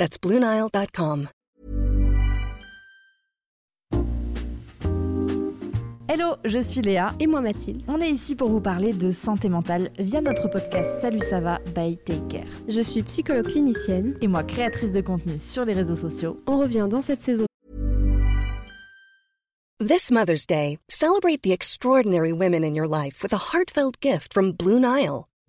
That's BlueNile.com. Hello, je suis Léa. Et moi Mathilde. On est ici pour vous parler de santé mentale via notre podcast Salut ça va by Take Care. Je suis psychologue clinicienne. Et moi créatrice de contenu sur les réseaux sociaux. On revient dans cette saison. This Mother's Day, celebrate the extraordinary women in your life with a heartfelt gift from Blue Nile.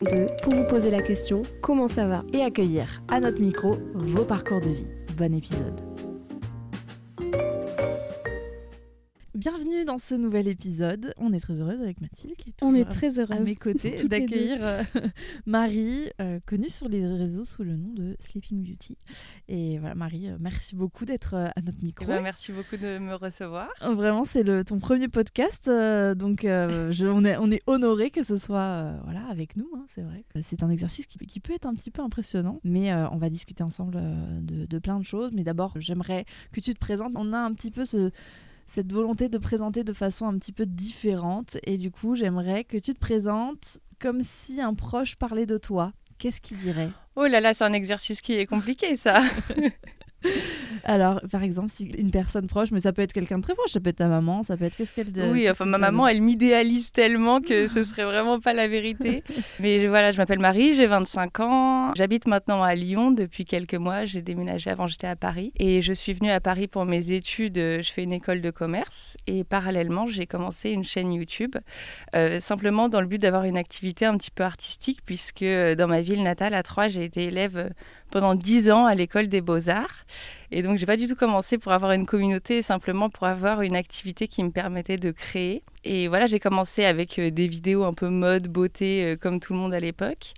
Deux, pour vous poser la question, comment ça va Et accueillir à notre micro vos parcours de vie. Bon épisode. Bienvenue dans ce nouvel épisode. On est très heureuse avec Mathilde qui est On est très heureuse à mes côtés d'accueillir euh, Marie, euh, connue sur les réseaux sous le nom de Sleeping Beauty. Et voilà, Marie, euh, merci beaucoup d'être à notre micro. Eh ben, merci beaucoup de me recevoir. Vraiment, c'est le ton premier podcast, donc je, on est on est honoré que ce soit voilà avec nous. Hein, c'est vrai. C'est un exercice qui, qui, peut être un petit peu impressionnant, mais on va discuter ensemble de, de plein de choses. Mais d'abord, j'aimerais que tu te présentes. On a un petit peu ce cette volonté de présenter de façon un petit peu différente. Et du coup, j'aimerais que tu te présentes comme si un proche parlait de toi. Qu'est-ce qu'il dirait? Oh là là, c'est un exercice qui est compliqué, ça. Alors, par exemple, si une personne proche, mais ça peut être quelqu'un de très proche, ça peut être ta maman, ça peut être qu'est-ce qu'elle dit Oui, enfin ma maman, elle m'idéalise tellement que ce serait vraiment pas la vérité. mais voilà, je m'appelle Marie, j'ai 25 ans, j'habite maintenant à Lyon depuis quelques mois. J'ai déménagé avant, j'étais à Paris et je suis venue à Paris pour mes études. Je fais une école de commerce et parallèlement, j'ai commencé une chaîne YouTube, euh, simplement dans le but d'avoir une activité un petit peu artistique, puisque euh, dans ma ville natale à Troyes, j'ai été élève pendant 10 ans à l'école des beaux-arts. Et donc, j'ai pas du tout commencé pour avoir une communauté, simplement pour avoir une activité qui me permettait de créer. Et voilà, j'ai commencé avec euh, des vidéos un peu mode, beauté, euh, comme tout le monde à l'époque.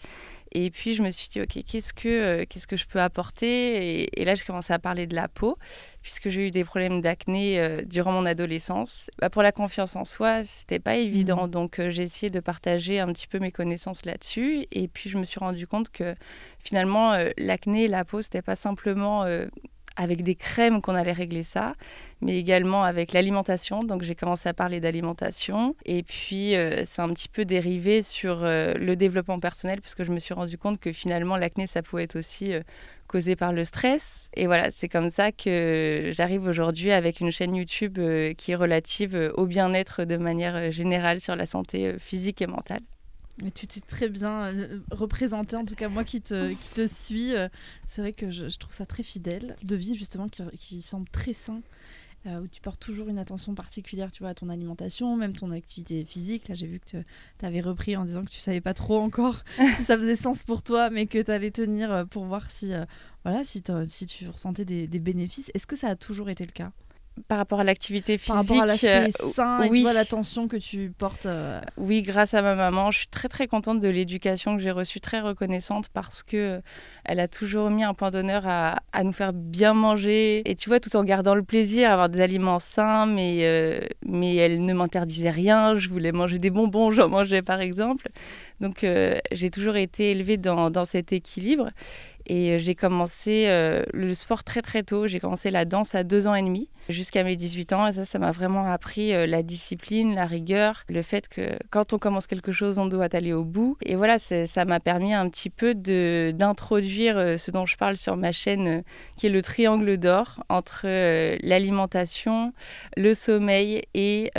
Et puis je me suis dit, ok, qu'est-ce que, euh, qu'est-ce que je peux apporter et, là, j'ai commencé à parler de la peau, puisque j'ai eu des problèmes d'acné durant mon adolescence. Bah, pour la confiance en soi, c'était pas évident. Mmh. Donc j'ai essayé de partager un petit peu mes connaissances là-dessus. Et puis je me suis rendu compte que finalement, l'acné et la peau, c'était pas simplement avec des crèmes qu'on allait régler ça, mais également avec l'alimentation. Donc j'ai commencé à parler d'alimentation. Et puis euh, c'est un petit peu dérivé sur euh, le développement personnel, parce que je me suis rendu compte que finalement l'acné, ça pouvait être aussi euh, causé par le stress. Et voilà, c'est comme ça que j'arrive aujourd'hui avec une chaîne YouTube qui est relative au bien-être de manière générale sur la santé physique et mentale. Tu t'es très bien euh, représenté, en tout cas moi qui te, qui te suis. Euh, c'est vrai que je, trouve ça très fidèle. De vie justement qui, qui semble très sain, euh, où tu portes toujours une attention particulière tu vois, à ton alimentation, même ton activité physique. Là j'ai vu que tu avais repris en disant que tu savais pas trop encore si ça faisait sens pour toi, mais que tu allais tenir pour voir si, voilà, si, si tu ressentais des, des bénéfices. Est-ce que ça a toujours été le cas? Par rapport à l'activité physique. Par rapport à l'aspect euh, sain et l'attention que tu portes. Euh, oui, grâce à ma maman, je suis très très contente de l'éducation que j'ai reçue, très reconnaissante parce que euh, elle a toujours mis un point d'honneur à, à, nous faire bien manger et tu vois tout en gardant le plaisir, avoir des aliments sains, mais mais elle ne m'interdisait rien. Je voulais manger des bonbons, j'en mangeais par exemple. Donc j'ai toujours été élevée dans, dans cet équilibre et j'ai commencé le sport très très tôt. J'ai commencé la danse à deux ans et demi jusqu'à mes 18 ans. Et ça, ça m'a vraiment appris euh, la discipline, la rigueur, le fait que quand on commence quelque chose, on doit aller au bout. Et voilà, ça m'a permis un petit peu d'introduire euh, ce dont je parle sur ma chaîne, euh, qui est le triangle d'or entre l'alimentation, le sommeil et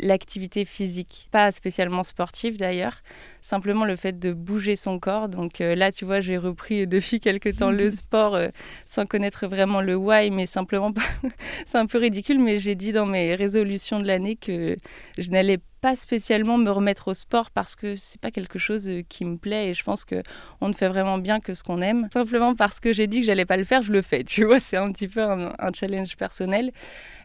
l'activité physique. Pas spécialement sportive d'ailleurs, simplement le fait de bouger son corps. Donc là, tu vois, j'ai repris depuis quelque temps le sport euh, sans connaître vraiment le why, mais simplement, c'est un peu ridicule, mais j'ai dit dans mes résolutions de l'année que je n'allais pas spécialement me remettre au sport parce que c'est pas quelque chose euh, qui me plaît et je pense que on ne fait vraiment bien que ce qu'on aime. Simplement parce que j'ai dit que j'allais pas le faire, je le fais. Tu vois, c'est un petit peu un, challenge personnel.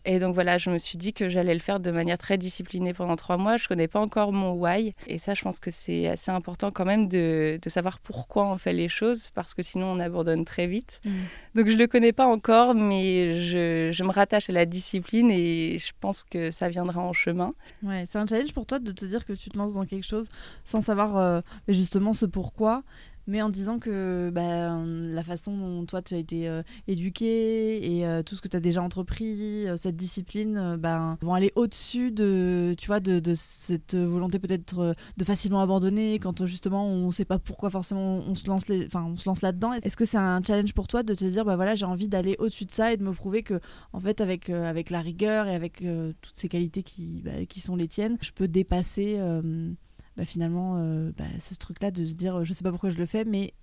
Et donc voilà, je me suis dit que j'allais le faire de manière très disciplinée pendant trois mois. Je connais pas encore mon why et ça, je pense que c'est assez important quand même de, de, savoir pourquoi on fait les choses parce que sinon on abandonne très vite. Mm. Donc je le connais pas encore, mais je, je, me rattache à la discipline et je pense que ça viendra en chemin. Ouais, c'est un challenge pour toi de te dire que tu te lances dans quelque chose sans savoir euh, justement ce pourquoi mais en disant que ben, la façon dont toi tu as été euh, éduqué et euh, tout ce que tu as déjà entrepris, cette discipline, ben, vont aller au-dessus de, tu vois, de, de cette volonté peut-être de facilement abandonner quand justement on ne sait pas pourquoi forcément on se lance, les, on se lance là-dedans. Est-ce que c'est un challenge pour toi de te dire, bah voilà, j'ai envie d'aller au-dessus de ça et de me prouver que, en fait, avec, avec la rigueur et avec toutes ces qualités qui, bah, qui sont les tiennes, je peux dépasser euh, bah, finalement euh, bah, ce truc-là de se dire je sais pas pourquoi je le fais, mais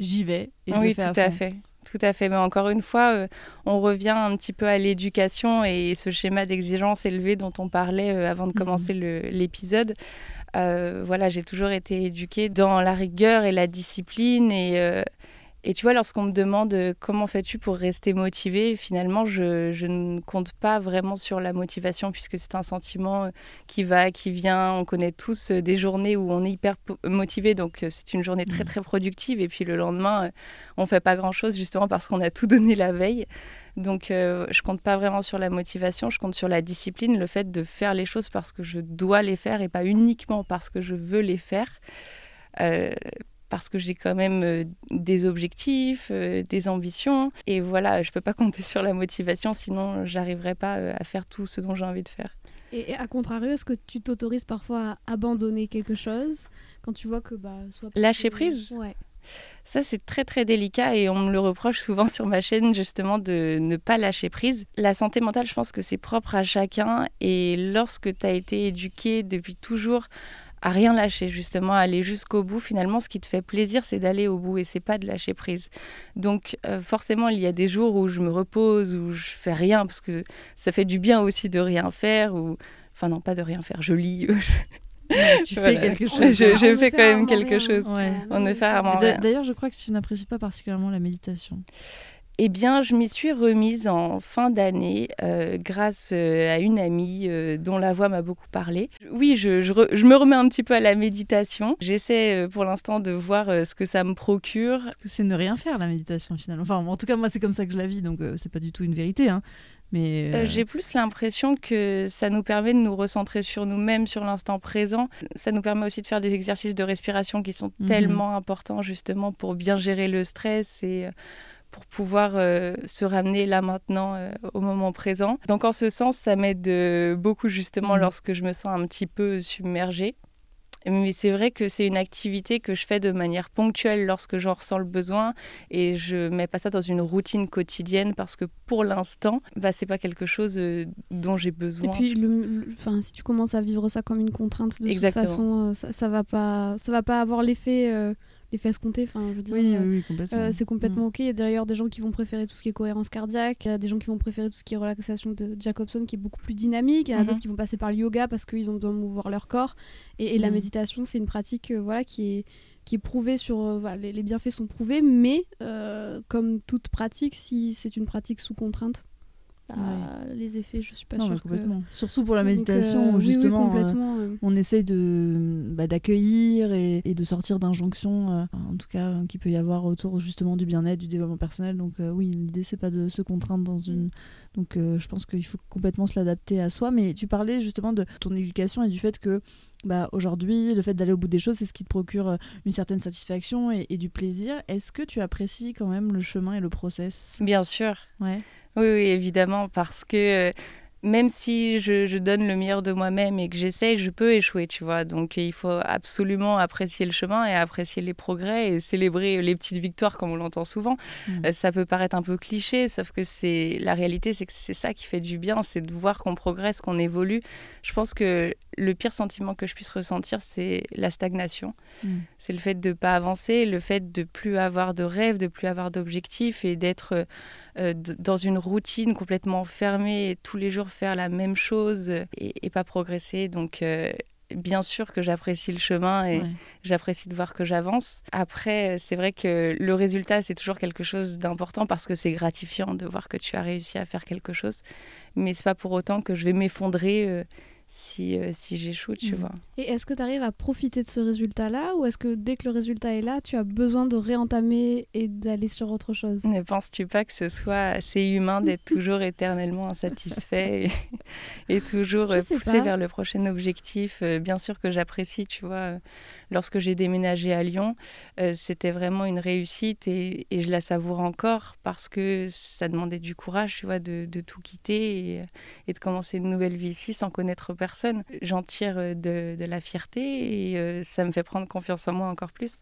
j'y vais et je oui, le fais tout à, fait. Tout à fait. Mais encore une fois, euh, on revient un petit peu à l'éducation et ce schéma d'exigence élevée dont on parlait avant de mhm. commencer l'épisode. voilà, j'ai toujours été éduquée dans la rigueur et la discipline et et tu vois, lorsqu'on me demande euh, comment fais-tu pour rester motivé, finalement, je, je, ne compte pas vraiment sur la motivation puisque c'est un sentiment euh, qui va, qui vient. On connaît tous euh, des journées où on est hyper motivé, donc c'est une journée très mmh. très productive. Et puis le lendemain, on fait pas grand-chose justement parce qu'on a tout donné la veille. Donc je compte pas vraiment sur la motivation, je compte sur la discipline, le fait de faire les choses parce que je dois les faire et pas uniquement parce que je veux les faire. Euh, parce que j'ai quand même euh, des objectifs, euh, des ambitions. Et voilà, je ne peux pas compter sur la motivation, sinon j'arriverai pas euh, à faire tout ce dont j'ai envie de faire. Et, à contrario, est-ce que tu t'autorises parfois à abandonner quelque chose quand tu vois que bah, soit lâcher prise? Ouais. Ça, c'est très très délicat et on me le reproche souvent sur ma chaîne justement de ne pas lâcher prise. La santé mentale, je pense que c'est propre à chacun et lorsque tu as été éduqué depuis toujours à rien lâcher, justement, à aller jusqu'au bout. Finalement, ce qui te fait plaisir, c'est d'aller au bout et c'est pas de lâcher prise. Donc, euh, forcément, il y a des jours où je me repose, où je fais rien, parce que ça fait du bien aussi de rien faire, ou enfin non, pas de rien faire. Je lis. tu fais quelque chose. Je, je fais quand même quelque chose. On ne fait D'ailleurs, je crois que tu n'apprécies pas particulièrement la méditation. Eh bien, je m'y suis remise en fin d'année euh, grâce euh, à une amie euh, dont la voix m'a beaucoup parlé. Oui, je, me remets un petit peu à la méditation. J'essaie pour l'instant de voir ce que ça me procure. Parce que c'est ne rien faire la méditation finalement. Enfin, en tout cas, moi, c'est comme ça que je la vis, donc c'est pas du tout une vérité. Hein. Mais J'ai plus l'impression que ça nous permet de nous recentrer sur nous-mêmes, sur l'instant présent. Ça nous permet aussi de faire des exercices de respiration qui sont mhm. tellement importants justement pour bien gérer le stress et pour pouvoir euh, se ramener là maintenant euh, au moment présent. Donc en ce sens, ça m'aide euh, beaucoup justement mmh. lorsque je me sens un petit peu submergée. Mais c'est vrai que c'est une activité que je fais de manière ponctuelle lorsque j'en ressens le besoin et je mets pas ça dans une routine quotidienne parce que pour l'instant, bah, c'est pas quelque chose dont j'ai besoin. Et puis, le, si tu commences à vivre ça comme une contrainte, de toute façon, ça, ça va pas, ça va pas avoir l'effet les fesses compter. Enfin, je veux dire, oui, oui, complètement. Euh, c'est complètement mm. ok. Il y a d'ailleurs des gens qui vont préférer tout ce qui est cohérence cardiaque. Il y a des gens qui vont préférer tout ce qui est relaxation de Jacobson, qui est beaucoup plus dynamique. Il y en a d'autres mm-hmm. qui vont passer par le yoga parce qu'ils ont besoin de mouvoir leur corps. Et, la mm. méditation, c'est une pratique euh, voilà, qui est qui est prouvée sur euh, les, bienfaits sont prouvés mais comme toute pratique si c'est une pratique sous contrainte bah, les effets, je suis pas sûre. complètement. Surtout pour la méditation, où justement, euh, on essaye de bah, d'accueillir et, de sortir d'injonctions, euh, en tout cas, qui peut y avoir autour justement du bien-être, du développement personnel. Donc euh, oui, l'idée c'est pas de se contraindre dans une. Donc je pense qu'il faut complètement se l'adapter à soi. Mais tu parlais justement de ton éducation et du fait que bah, aujourd'hui, le fait d'aller au bout des choses, c'est ce qui te procure une certaine satisfaction et, et du plaisir. Est-ce que tu apprécies quand même le chemin et le process? Bien sûr. Ouais. Oui, oui, évidemment, parce que euh, même si je, donne le meilleur de moi-même et que j'essaye, je peux échouer, tu vois. Donc il faut absolument apprécier le chemin et apprécier les progrès et célébrer les petites victoires comme on l'entend souvent. Mm. Euh, ça peut paraître un peu cliché, sauf que c'est la réalité, c'est que c'est ça qui fait du bien, c'est de voir qu'on progresse, qu'on évolue. Je pense que le pire sentiment que je puisse ressentir, c'est la stagnation. Mm. C'est le fait de ne pas avancer, le fait de plus avoir de rêves, de plus avoir d'objectifs et d'être euh, dans une routine complètement fermée et tous les jours faire la même chose et, pas progresser. Donc, euh, bien sûr que j'apprécie le chemin et j'apprécie de voir que j'avance. Après, c'est vrai que le résultat, c'est toujours quelque chose d'important parce que c'est gratifiant de voir que tu as réussi à faire quelque chose. Mais c'est pas pour autant que je vais m'effondrer. Si, euh, si j'échoue, tu mm. vois. Et est-ce que tu arrives à profiter de ce résultat-là ou est-ce que dès que le résultat est là, tu as besoin de réentamer et d'aller sur autre chose? Ne penses-tu pas que ce soit assez humain d'être toujours éternellement insatisfait et, toujours euh, poussé vers le prochain objectif? Euh, Bien sûr que j'apprécie, tu vois, lorsque j'ai déménagé à Lyon, c'était vraiment une réussite et, je la savoure encore parce que ça demandait du courage, tu vois, de, tout quitter et, et, de commencer une nouvelle vie ici sans connaître personne. J'en tire euh, de, la fierté et euh, ça me fait prendre confiance en moi encore plus.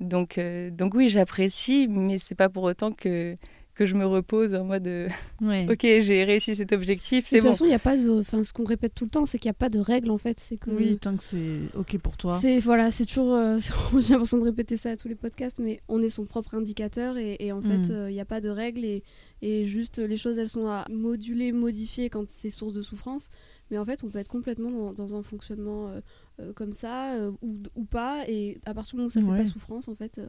Donc, euh, donc oui, j'apprécie, mais c'est pas pour autant que que je me repose en mode ok j'ai réussi cet objectif c'est bon de toute façon il y a pas de enfin ce qu'on répète tout le temps c'est qu'il n'y a pas de règles en fait c'est que oui tant que c'est ok pour toi. C'est voilà c'est toujours j'ai l'impression de répéter ça à tous les podcasts mais on est son propre indicateur et, en fait mm. il n'y a pas de règles et, et juste les choses elles sont à moduler modifier quand c'est source de souffrance. Mais en fait, on peut être complètement dans, un fonctionnement euh, euh, comme ça euh, ou, ou, pas. Et à partir du moment où ça ne fait pas souffrance, en fait.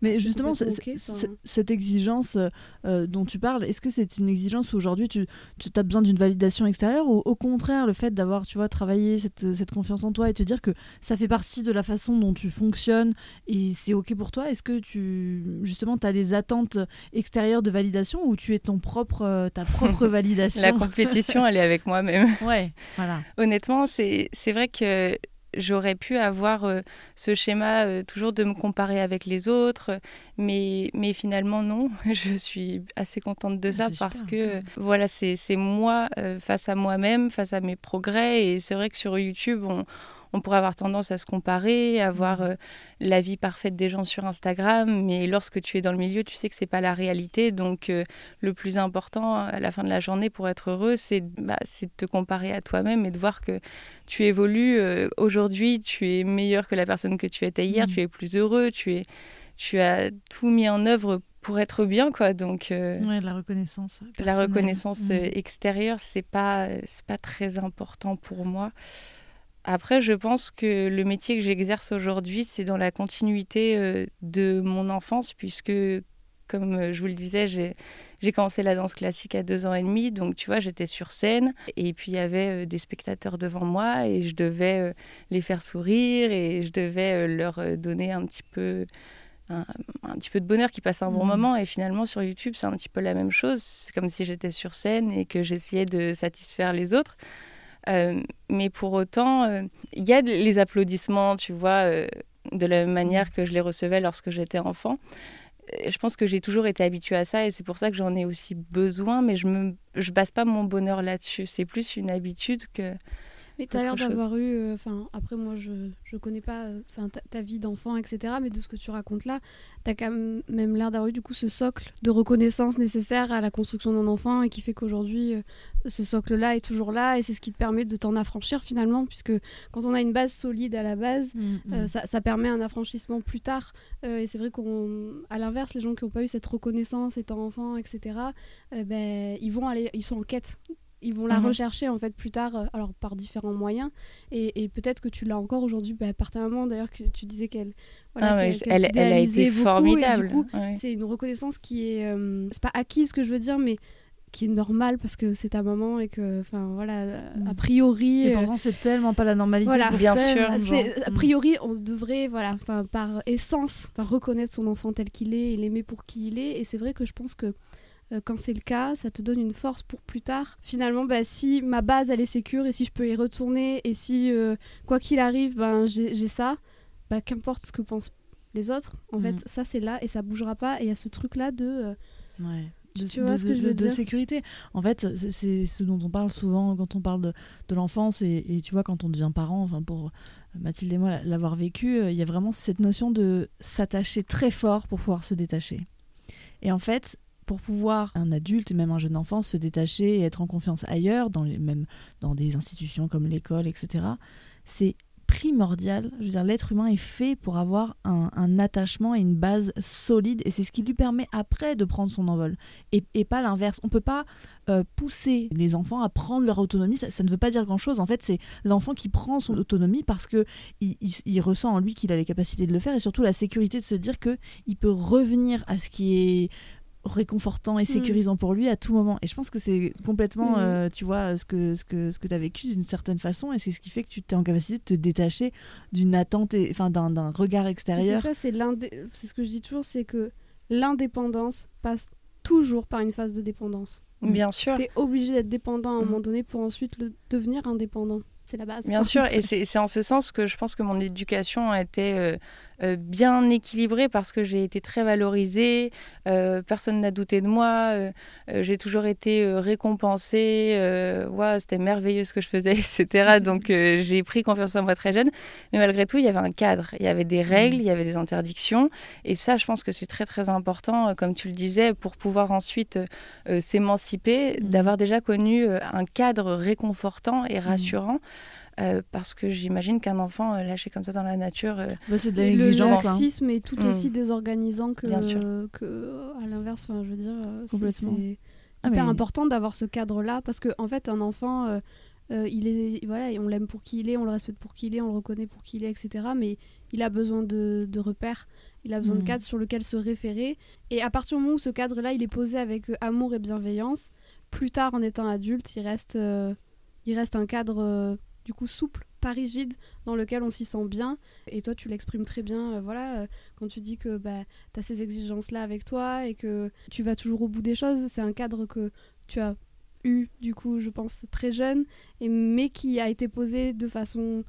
mais bah, justement, cette exigence dont tu parles, est-ce que c'est une exigence où aujourd'hui tu, tu as besoin d'une validation extérieure ou au contraire, le fait d'avoir tu vois, travaillé cette, cette, confiance en toi et te dire que ça fait partie de la façon dont tu fonctionnes et c'est OK pour toi Est-ce que tu, justement, tu as des attentes extérieures de validation ou tu es ton propre, ta propre validation? La compétition, elle est avec moi-même. Ouais. Voilà. Honnêtement, c'est vrai que j'aurais pu avoir euh, ce schéma euh, toujours de me comparer avec les autres, mais, mais finalement non, je suis assez contente de ça parce que voilà, c'est moi euh, face à moi-même, face à mes progrès, et c'est vrai que sur YouTube, on, on pourrait avoir tendance à se comparer, à voir euh, la vie parfaite des gens sur Instagram, mais lorsque tu es dans le milieu, tu sais que c'est pas la réalité. Donc, euh, le plus important à la fin de la journée pour être heureux, c'est bah, de te comparer à toi-même et de voir que tu évolues. Euh, aujourd'hui, tu es meilleur que la personne que tu étais hier, mmh. tu es plus heureux, tu, es, tu as tout mis en œuvre pour être bien quoi donc ouais, la reconnaissance la reconnaissance mmh. extérieure c'est pas c'est pas très important pour moi après, je pense que le métier que j'exerce aujourd'hui, c'est dans la continuité euh, de mon enfance, puisque, comme euh, je vous le disais, j'ai commencé la danse classique à deux ans et demi, donc tu vois, j'étais sur scène, et puis il y avait euh, des spectateurs devant moi, et je devais les faire sourire, et je devais leur donner un petit peu... Un, petit peu de bonheur qui passe un bon mmh. moment. Et finalement sur YouTube c'est un petit peu la même chose. C'est comme si j'étais sur scène et que j'essayais de satisfaire les autres euh, mais pour autant, euh, il y a les applaudissements, tu vois, euh, de la manière que je les recevais lorsque j'étais enfant. Je pense que j'ai toujours été habituée à ça et c'est pour ça que j'en ai aussi besoin, mais je ne base pas mon bonheur là-dessus. C'est plus une habitude que, mais tu as l'air d'avoir eu, euh, enfin après moi je ne connais pas euh, enfin ta, vie d'enfant etc. Mais de ce que tu racontes là, tu as quand même l'air d'avoir eu du coup ce socle de reconnaissance nécessaire à la construction d'un enfant et qui fait qu'aujourd'hui euh, ce socle là est toujours là et c'est ce qui te permet de t'en affranchir finalement puisque quand on a une base solide à la base, mm, mm. ça, ça, permet un affranchissement plus tard. et c'est vrai qu'à l'inverse les gens qui n'ont pas eu cette reconnaissance étant enfant etc. ben ils vont aller, ils sont en quête ils vont la mhm. rechercher en fait plus tard, euh, alors par différents moyens. Et, peut-être que tu l'as encore aujourd'hui, bah, par ta maman d'ailleurs, que tu disais qu'elle. Voilà, ah elle, elle, a été formidable. c'est une reconnaissance qui est. Euh, c'est pas acquise, que je veux dire, mais qui est normale parce que c'est ta maman et que, enfin voilà, a mm. priori. Et pourtant, euh, c'est tellement pas la normalité. Voilà, bien sûr. A priori, on devrait, voilà, enfin par essence, reconnaître son enfant tel qu'il est et l'aimer pour qui il est. Et c'est vrai que je pense que euh, quand c'est le cas, ça te donne une force pour plus tard. Finalement, bah, si ma base elle est sécure et si je peux y retourner et si euh, quoi qu'il arrive, ben, j'ai ça, bah, qu'importe ce que pensent les autres, en fait, mhm. ça c'est là et ça bougera pas. Et il y a ce truc là de. Euh, ouais. De, tu vois ce que je veux de, sécurité. En fait, c'est ce dont on parle souvent quand on parle de, de l'enfance et, et, tu vois, quand on devient parent, enfin pour Mathilde et moi l'avoir vécu, il y a vraiment cette notion de s'attacher très fort pour pouvoir se détacher. Et en fait, pour pouvoir un adulte même un jeune enfant se détacher et être en confiance ailleurs, dans les, même dans des institutions comme l'école, etc., c'est primordial. Je veux dire, l'être humain est fait pour avoir un, attachement et une base solide, et c'est ce qui lui permet après de prendre son envol, et, pas l'inverse. On peut pas euh, pousser les enfants à prendre leur autonomie. Ça, ne veut pas dire grand-chose. En fait, c'est l'enfant qui prend son autonomie parce que il, ressent en lui qu'il a les capacités de le faire, et surtout la sécurité de se dire que il peut revenir à ce qui est réconfortant et mm. sécurisant pour lui à tout moment. Et je pense que c'est complètement, euh, tu vois, ce que, ce que, ce que tu as vécu d'une certaine façon, et c'est ce qui fait que tu t'es en capacité de te détacher d'une attente, enfin d'un regard extérieur. C'est ça, c'est ce que je dis toujours, c'est que l'indépendance passe toujours par une phase de dépendance. Bien sûr. Tu es obligé d'être dépendant à un mm. moment donné pour ensuite le devenir indépendant. C'est la base. Bien sûr, et c'est en ce sens que je pense que mon éducation a été euh, euh, bien équilibrée parce que j'ai été très valorisée, euh, personne n'a douté de moi, euh, j'ai toujours été récompensée, ouais, c'était merveilleux ce que je faisais, etc. Donc j'ai pris confiance en moi très jeune, mais malgré tout, il y avait un cadre, il y avait des règles, il y avait des interdictions, et ça, je pense que c'est très très important, comme tu le disais, pour pouvoir ensuite s'émanciper, mmh. d'avoir déjà connu un cadre réconfortant et mmh. Euh, parce que j'imagine qu'un enfant euh, lâché comme ça dans la nature, euh, bah, c'est de Le laxisme est tout mm. aussi désorganisant que, que à l'inverse. je veux dire, c'est ah, hyper important d'avoir ce cadre-là parce que en fait, un enfant, il est voilà, on l'aime pour qui il est, on le respecte pour qui il est, on le reconnaît pour qui il est, etc. Mais il a besoin de, de repères. Il a besoin de mm. cadres sur lequel se référer. Et à partir du moment où ce cadre-là, il est posé avec amour et bienveillance, plus tard, en étant adulte, il reste, il reste un cadre du coup souple, pas rigide, dans lequel on s'y sent bien. Et toi, tu l'exprimes très bien, euh, voilà, euh, quand tu dis que bah, tu as ces exigences-là avec toi et que tu vas toujours au bout des choses. C'est un cadre que tu as eu, du coup, je pense, très jeune, et, mais qui a été posé de façon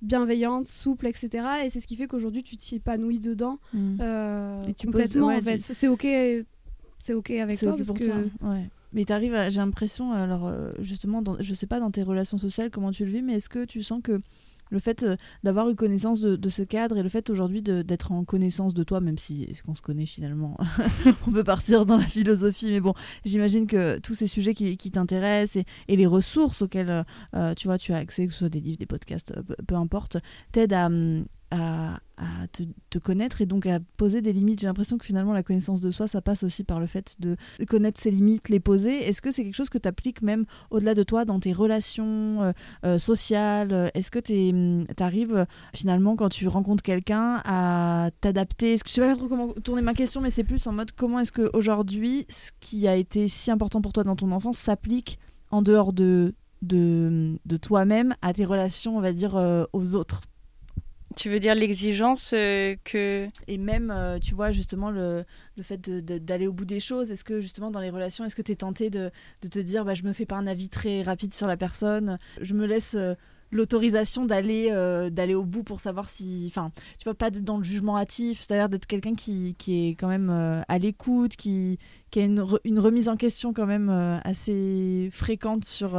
bienveillante, souple, etc. Et c'est ce qui fait qu'aujourd'hui, tu t'y épanouis dedans mmh. euh, et tu complètement. en fait. C'est ok, c'est ok avec toi parce que. Ouais. Mais t'arrives, j'ai l'impression, alors euh, justement, dans, je sais pas dans tes relations sociales comment tu le vis, mais est-ce que tu sens que le fait euh, d'avoir eu connaissance de, ce cadre et le fait aujourd'hui d'être en connaissance de toi, même si est-ce qu'on se connaît finalement, on peut partir dans la philosophie, mais bon, j'imagine que tous ces sujets qui, t'intéressent et, les ressources auxquelles euh, tu vois tu as accès, que ce soit des livres, des podcasts, peu, importe, t'aident à, à, te, connaître et donc à poser des limites. J'ai l'impression que finalement la connaissance de soi, ça passe aussi par le fait de connaître ses limites, les poser. Est-ce que c'est quelque chose que tu appliques même au-delà de toi dans tes relations euh, euh, sociales? Est-ce que tu hum, arrives finalement quand tu rencontres quelqu'un à t'adapter? Je sais pas trop comment tourner ma question, mais c'est plus en mode comment est-ce qu'aujourd'hui, ce qui a été si important pour toi dans ton enfance s'applique en dehors de, de, de toi-même à tes relations, on va dire, euh, aux autres? Tu veux dire l'exigence euh, que... Et même, euh, tu vois, justement, le, le fait d'aller au bout des choses. Est-ce que, justement, dans les relations, est-ce que tu es tenté de, de, te dire, bah, je me fais pas un avis très rapide sur la personne, je me laisse... Euh, l'autorisation d'aller d'aller au bout pour savoir si enfin tu vois pas dans le jugement hâtif c'est-à-dire d'être quelqu'un qui, qui, est quand même à l'écoute qui, qui a une, une, remise en question quand même assez fréquente sur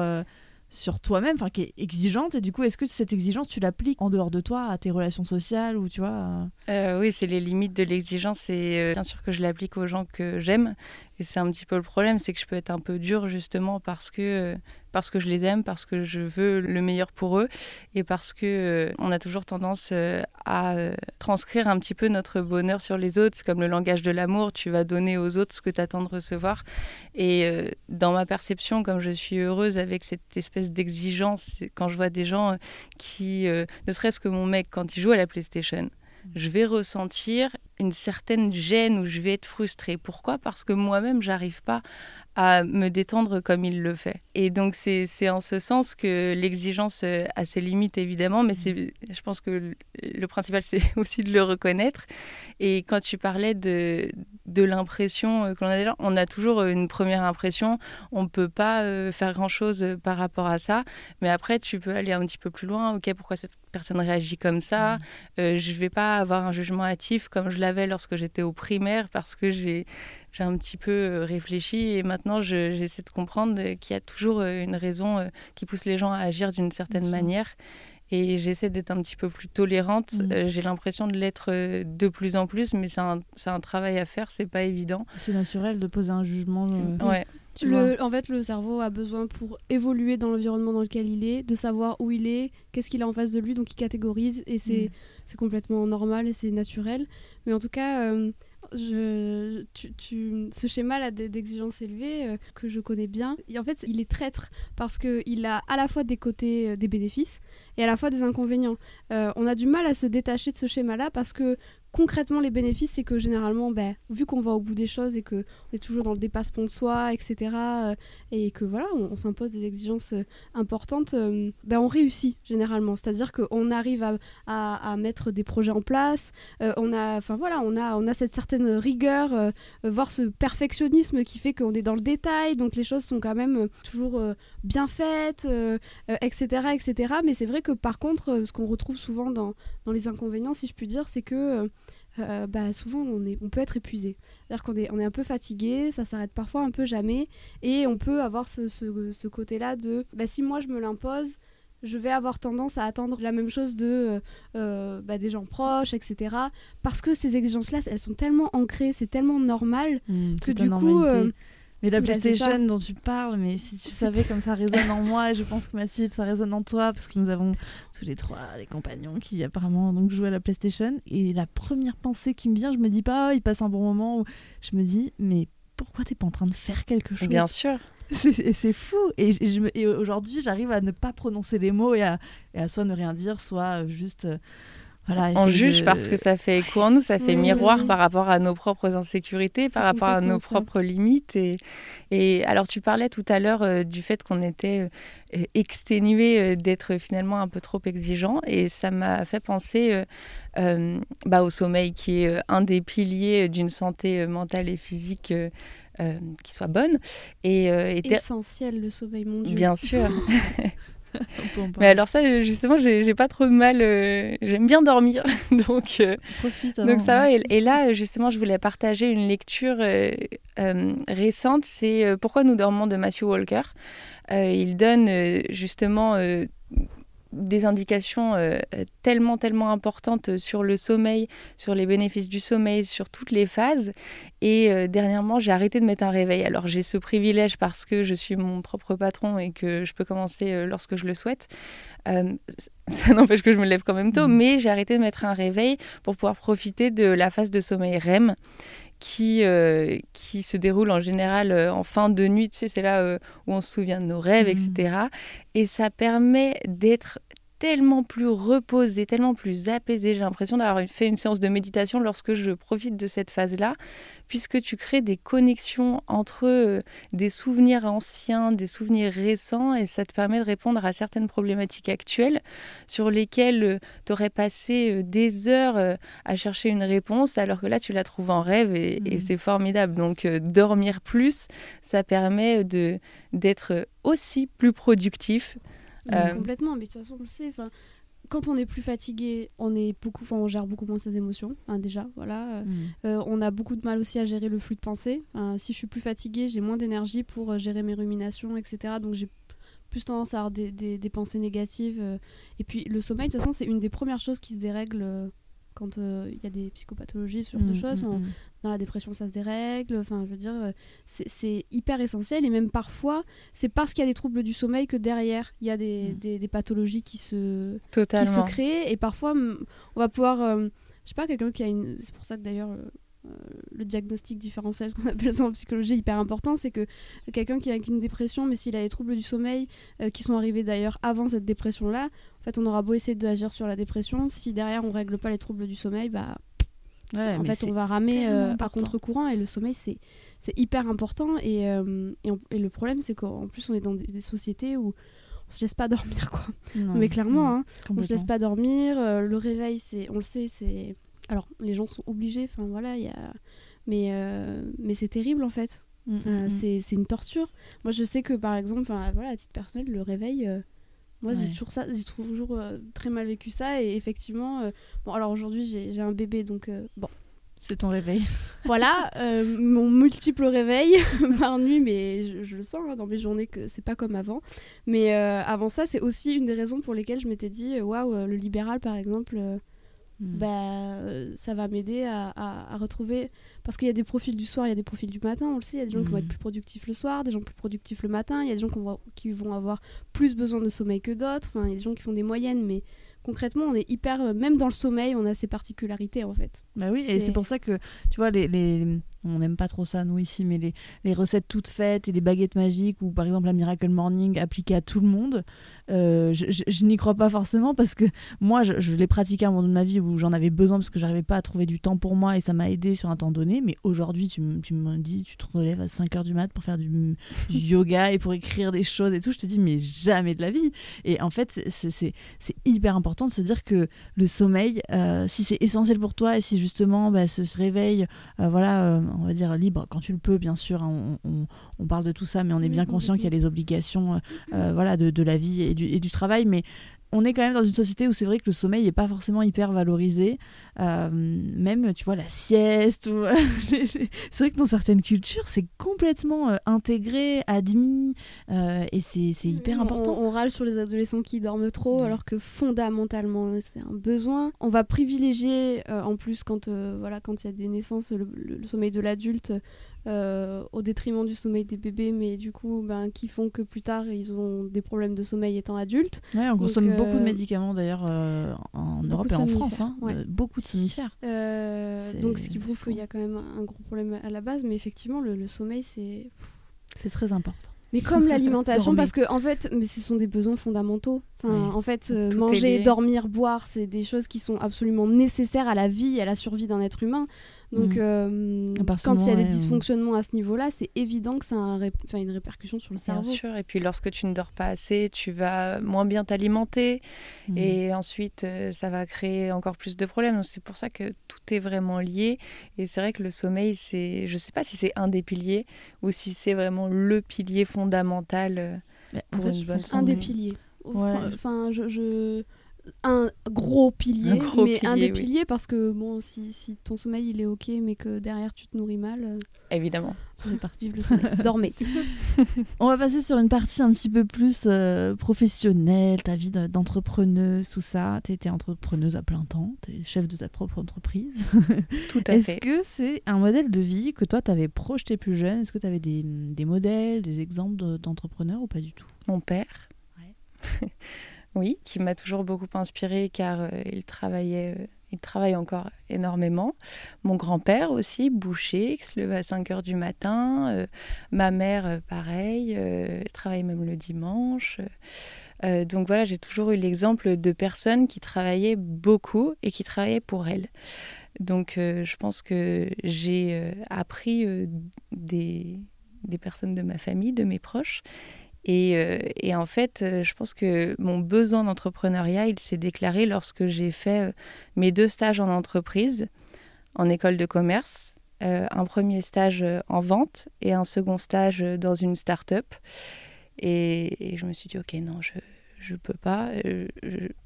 sur toi-même, enfin qui est exigeante. Et du coup, est-ce que cette exigence, tu l'appliques en dehors de toi, à tes relations sociales ou tu vois euh euh, Oui, c'est les limites de l'exigence. Et euh, bien sûr que je l'applique aux gens que j'aime. Et c'est un petit peu le problème, c'est que je peux être un peu dure justement parce que parce que je les aime, parce que je veux le meilleur pour eux et parce que euh, on a toujours tendance euh, à euh, transcrire un petit peu notre bonheur sur les autres. C'est comme le langage de l'amour, tu vas donner aux autres ce que tu attends de recevoir. Et dans ma perception, comme je suis heureuse avec cette espèce d'exigence, quand je vois des gens qui, ne serait-ce que mon mec, quand il joue à la PlayStation, je vais ressentir une certaine gêne ou je vais être frustrée. Pourquoi? Parce que moi-même, j'arrive pas à me détendre comme il le fait. Et donc c'est en ce sens que l'exigence a ses limites évidemment, mais je pense que le principal c'est aussi de le reconnaître. Et quand tu parlais de, de l'impression que l'on a déjà, on a toujours une première impression, on ne peut pas euh, faire grand-chose par rapport à ça, mais après tu peux aller un petit peu plus loin, ok pourquoi cette personne réagit comme ça, mmh. euh, je ne vais pas avoir un jugement hâtif comme je l'avais lorsque j'étais au primaire parce que j'ai j'ai un petit peu euh, réfléchi et maintenant j'essaie de comprendre qu'il y a toujours euh, une raison euh, qui pousse les gens à agir d'une certaine manière. et j'essaie d'être un petit peu plus tolérante. Mm. Euh, J'ai l'impression de l'être de plus en plus, mais c'est un, travail à faire, c'est pas évident. C'est naturel de poser un jugement. euh, Ouais, tu vois. Le- en fait, le cerveau a besoin pour évoluer dans l'environnement dans lequel il est, de savoir où il est, qu'est-ce qu'il a en face de lui, donc il catégorise et c'est c'est complètement normal et c'est naturel. Mais en tout cas, euh, je, tu, tu- ce schéma-là d'exigence élevée euh, que je connais bien, et en fait, il est traître parce qu'il a à la fois des côtés euh, des bénéfices et à la fois des inconvénients. Euh, on a du mal à se détacher de ce schéma-là parce que concrètement, les bénéfices, c'est que généralement, ben, vu qu'on va au bout des choses et qu'on est toujours dans le dépassement de soi, etc., euh, et que voilà, on, s'impose des exigences euh, importantes, euh, ben, on réussit généralement. C'est-à-dire qu'on arrive à, mettre des projets en place, on, a, voilà, on, a, cette certaine rigueur, voire ce perfectionnisme qui fait qu'on est dans le détail, donc les choses sont quand même toujours bien faites, etc., etc. Mais c'est vrai que par contre, ce qu'on retrouve souvent dans les inconvénients, si je puis dire, c'est que euh, bah, souvent on, est, on peut être épuisé. C'est-à-dire qu'on est, on est un peu fatigué, ça s'arrête parfois un peu jamais, et on peut avoir ce, ce- ce côté-là de bah, si moi je me l'impose, je vais avoir tendance à attendre la même chose de euh, euh, bah, des gens proches, etc. Parce que ces exigences-là, elles sont tellement ancrées, c'est tellement normal. Mm, que du coup, euh, mais la bah, PlayStation dont tu parles, mais si tu savais comme ça résonne en moi, et je pense que Mathilde, ça résonne en toi, parce que nous avons tous les trois des compagnons qui apparemment donc jouent à la PlayStation. Et la première pensée qui me vient, je me dis pas, oh, il passe un bon moment, ou je me dis, mais pourquoi t'es pas en train de faire quelque chose? bien sûr. C'est- Et c'est fou. Et, je aujourd'hui, j'arrive à ne pas prononcer les mots et à, et à soit ne rien dire, soit euh, juste. euh, voilà, On juge de- parce que ça fait écho en nous, ça fait Oui, miroir oui. par rapport à nos propres insécurités, par rapport à nos ça. propres limites. Et, et alors, tu parlais tout à l'heure euh, du fait qu'on était euh, exténué euh, d'être finalement un peu trop exigeant. Et ça m'a fait penser euh, euh, bah, au sommeil, qui est euh, un des piliers d'une santé euh, mentale et physique euh, euh, qui soit bonne. Et, euh, Essentiel le sommeil, mon Dieu. bien sûr. Mais alors ça, justement, j'ai pas trop de mal. euh, J'aime bien dormir, donc. euh, profite. donc ça va. hein. Et, et là, justement, je voulais partager une lecture euh, récente. C'est Pourquoi nous dormons de Matthew Walker. Il donne justement des indications euh, tellement, tellement importantes sur le sommeil, sur les bénéfices du sommeil, sur toutes les phases. Et euh, dernièrement, j'ai arrêté de mettre un réveil. Alors j'ai ce privilège parce que je suis mon propre patron et que je peux commencer euh, lorsque je le souhaite. Ça n'empêche que je me lève quand même tôt, Mhm. mais j'ai arrêté de mettre un réveil pour pouvoir profiter de la phase de sommeil REM qui, euh, qui se déroule en général euh, en fin de nuit. Tu sais, c'est là euh, où on se souvient de nos rêves, etc. Et ça permet d'être tellement plus reposé, tellement plus apaisé. J'ai l'impression d'avoir fait une séance de méditation lorsque je profite de cette phase-là, puisque tu crées des connexions entre euh, des souvenirs anciens, des souvenirs récents, et ça te permet de répondre à certaines problématiques actuelles sur lesquelles tu aurais passé euh, des heures euh, à chercher une réponse, alors que là, tu la trouves en rêve, et, et Mhm. c'est formidable. Donc, euh, dormir plus, ça permet de d'être aussi plus productif. Euh, Complètement, mais de toute façon, on le sait. Quand on est plus fatigué, on est beaucoup, on gère beaucoup moins ses émotions, hein, déjà. Voilà. Mm. Euh, on a beaucoup de mal aussi à gérer le flux de pensée. Enfin, si je suis plus fatiguée, j'ai moins d'énergie pour euh, gérer mes ruminations, etc. Donc j'ai plus tendance à avoir des, des- des pensées négatives. euh. Et puis le sommeil, de toute façon, c'est une des premières choses qui se dérègle euh, quand euh, il y a des psychopathologies, ce genre de Mm, choses. mm, On- mm. dans la dépression, ça se dérègle. Enfin, je veux dire, euh, c'est hyper essentiel. Et même parfois, c'est parce qu'il y a des troubles du sommeil que derrière, il y a des, des- des pathologies qui se, qui se créent. Et parfois, on va pouvoir. euh, je sais pas, quelqu'un qui a une. C'est pour ça que d'ailleurs. le diagnostic différentiel, qu'on appelle ça en psychologie, est hyper important, c'est que quelqu'un qui a une dépression, mais s'il a des troubles du sommeil, euh, qui sont arrivés d'ailleurs avant cette dépression-là, fait, on aura beau essayer d'agir sur la dépression, si derrière on règle pas les troubles du sommeil, bah Ouais, en fait, on va ramer euh, à contre-courant et le sommeil, c'est hyper important. Et, euh, et, on- et le problème, c'est qu'en plus, on est dans des, des sociétés où on se laisse pas dormir, quoi. Non, Mais clairement, non, hein, on se laisse pas dormir. euh, le réveil, c'est, on le sait, c'est. Alors, les gens sont obligés, enfin voilà, il y a. Mais, euh, mais c'est terrible en fait. Mm, Euh, mm, c'est, une torture. Moi, je sais que par exemple, voilà, à titre personnel, le réveil. Moi, j'ai toujours ça, j'ai toujours euh, très mal vécu ça et effectivement, euh, bon alors aujourd'hui j'ai, un bébé donc euh, bon, C'est ton réveil. Voilà, mon multiple réveil par nuit, mais je, le sens hein, dans mes journées que c'est pas comme avant. Mais avant ça, c'est aussi une des raisons pour lesquelles je m'étais dit, waouh, le libéral par exemple, Hmm. bah, ça va m'aider à, retrouver. Parce qu'il y a des profils du soir, il y a des profils du matin, on le sait. Il y a des gens qui vont être hmm. plus productifs le soir, des gens plus productifs le matin. Il y a des gens qui vont avoir plus besoin de sommeil que d'autres. Enfin, il y a des gens qui font des moyennes, mais concrètement, on est hyper. Euh, même dans le sommeil, on a ses particularités en fait. Bah oui, et c'est pour ça que, tu vois, les, les on n'aime pas trop ça nous ici, mais les, les, recettes toutes faites et les baguettes magiques ou par exemple la Miracle Morning appliquée à tout le monde, euh, je, n'y crois pas forcément parce que moi je, l'ai pratiqué à un moment de ma vie où j'en avais besoin parce que j'arrivais pas à trouver du temps pour moi et ça m'a aidé sur un temps donné. Mais aujourd'hui, tu, tu, me dis, tu te relèves à 5 h du mat pour faire du, yoga et pour écrire des choses et tout. Je te dis, mais jamais de la vie. Et en fait, c'est hyper important de se dire que le sommeil, euh, si c'est essentiel pour toi et si justement bah, ce, réveil, euh, voilà on va dire libre quand tu le peux, bien sûr. Hein, on, parle de tout ça, mais on est bien conscient qu'il y a les obligations euh, euh, voilà, de, la vie et du, et du travail. Mais on est quand même dans une société où c'est vrai que le sommeil n'est pas forcément hyper valorisé. Euh, même, tu vois, la sieste. Ou... c'est vrai que dans certaines cultures, c'est complètement euh, intégré, admis. Euh, et c'est hyper important. On, râle sur les adolescents qui dorment trop, alors que fondamentalement, c'est un besoin. On va privilégier, en plus, quand voilà, quand il y a des naissances, le sommeil de l'adulte euh, au détriment du sommeil des bébés, mais du coup, ben, qui font que plus tard, ils ont des problèmes de sommeil étant adultes. Ouais, on consomme beaucoup de euh, médicaments d'ailleurs euh, en Europe et en France, hein, beaucoup de somnifères. donc, ce qui prouve qu'il y a quand même un gros problème à la base, mais effectivement, le, le sommeil, c'est. C'est très important. Mais comme l'alimentation, parce que en fait, mais ce sont des besoins fondamentaux. Enfin, En fait, manger, dormir, boire, c'est des choses qui sont absolument nécessaires à la vie et à la survie d'un être humain. Donc, mm. euh, quand il y a des dysfonctionnements à ce niveau-là, c'est évident que ça a une répercussion sur le cerveau. Bien sûr. Et puis, lorsque tu ne dors pas assez, tu vas moins bien t'alimenter. Mm. Et ensuite, euh, ça va créer encore plus de problèmes. C'est pour ça que tout est vraiment lié. Et c'est vrai que le sommeil, c'est, je ne sais pas si c'est un des piliers ou si c'est vraiment le pilier fondamental euh, pour une bonne santé. Un des piliers. Enfin, je un gros pilier, mais un des piliers parce que bon, si, si, ton sommeil il est ok, mais que derrière tu te nourris mal, euh, évidemment, ça fait partie le sommeil. Dormez. On va passer sur une partie un petit peu plus euh, professionnelle, ta vie d'entrepreneuse, tout ça. Tu étais entrepreneuse à plein temps, tu es chef de ta propre entreprise. Tout à Est-ce que c'est un modèle de vie que toi tu avais projeté plus jeune? Est-ce que tu avais des, des, modèles, des exemples d'entrepreneurs ou pas du tout? Mon père. Ouais. oui, qui m'a toujours beaucoup inspirée car euh, il travaillait, euh, il travaille encore énormément. Mon grand-père aussi, boucher, qui se levait à 5 heures du matin. Euh, ma mère, pareil, elle travaillait même le dimanche. donc voilà, j'ai toujours eu l'exemple de personnes qui travaillaient beaucoup et qui travaillaient pour elles. Donc je pense que j'ai appris des personnes de ma famille, de mes proches, euh, et, en fait, euh, je pense que mon besoin d'entrepreneuriat, il s'est déclaré lorsque j'ai fait euh, mes deux stages en entreprise, en école de commerce. un premier stage en vente et un second stage dans une start-up. Et, je me suis dit, ok, non, je ne peux pas.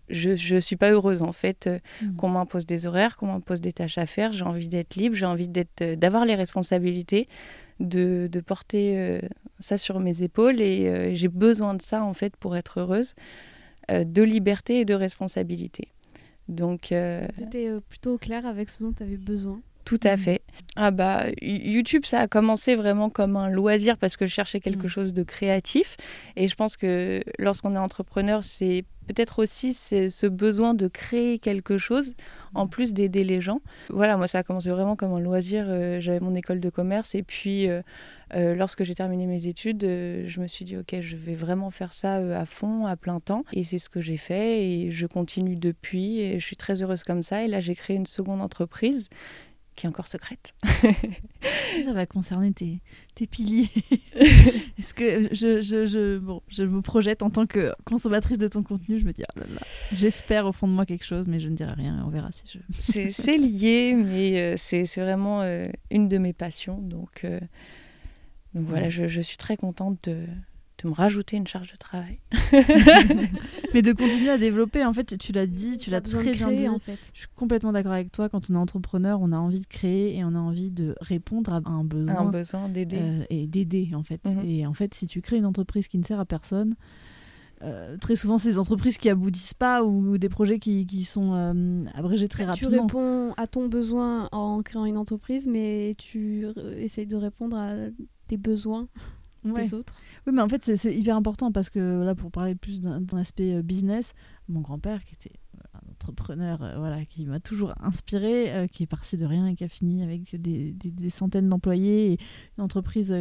je ne suis pas heureuse, en fait, mmh. qu'on m'impose des horaires, qu'on m'impose des tâches à faire. J'ai envie d'être libre, j'ai envie d'avoir les responsabilités de, porter euh, ça sur mes épaules et euh, j'ai besoin de ça en fait pour être heureuse, euh, de liberté et de responsabilité. Donc, étais plutôt clair avec ce dont tu avais besoin? Tout à mm. fait. Ah bah YouTube ça a commencé vraiment comme un loisir parce que je cherchais quelque mm. chose de créatif et je pense que lorsqu'on est entrepreneur c'est peut-être aussi ce besoin de créer quelque chose en mm. plus d'aider les gens. Voilà, moi ça a commencé vraiment comme un loisir. Euh, j'avais mon école de commerce et puis euh, euh, lorsque j'ai terminé mes études, je me suis dit ok, je vais vraiment faire ça à fond, à plein temps. Et c'est ce que j'ai fait et je continue depuis et je suis très heureuse comme ça. Et là j'ai créé une seconde entreprise qui est encore secrète. ça va concerner tes, tes piliers. Est-ce que je, je, je, bon, je me projette en tant que consommatrice de ton contenu, je me dis, oh j'espère au fond de moi quelque chose, mais je ne dirai rien, on verra si je... c'est lié, mais euh, c'est vraiment euh, une de mes passions, donc, euh, donc voilà, je, je, suis très contente de, de me rajouter une charge de travail. Mais de continuer à développer, en fait, tu l'as dit, tu l'as très bien dit. En fait. Je suis complètement d'accord avec toi. Quand on est entrepreneur, on a envie de créer et on a envie de répondre à un besoin. Un besoin d'aider. Euh, et d'aider, en fait. Mhm. Et en fait, si tu crées une entreprise qui ne sert à personne, euh, très souvent, c'est des entreprises qui aboutissent pas ou, des projets qui, qui sont euh, abrégés très rapidement. Tu réponds à ton besoin en créant une entreprise, mais tu essayes de répondre à des besoins des autres. Oui, mais en fait, c'est hyper important parce que là, pour parler plus d'un aspect euh, business, mon grand-père, qui était un entrepreneur voilà, qui m'a toujours inspiré, qui est parti de rien et qui a fini avec des, des, des centaines d'employés et une entreprise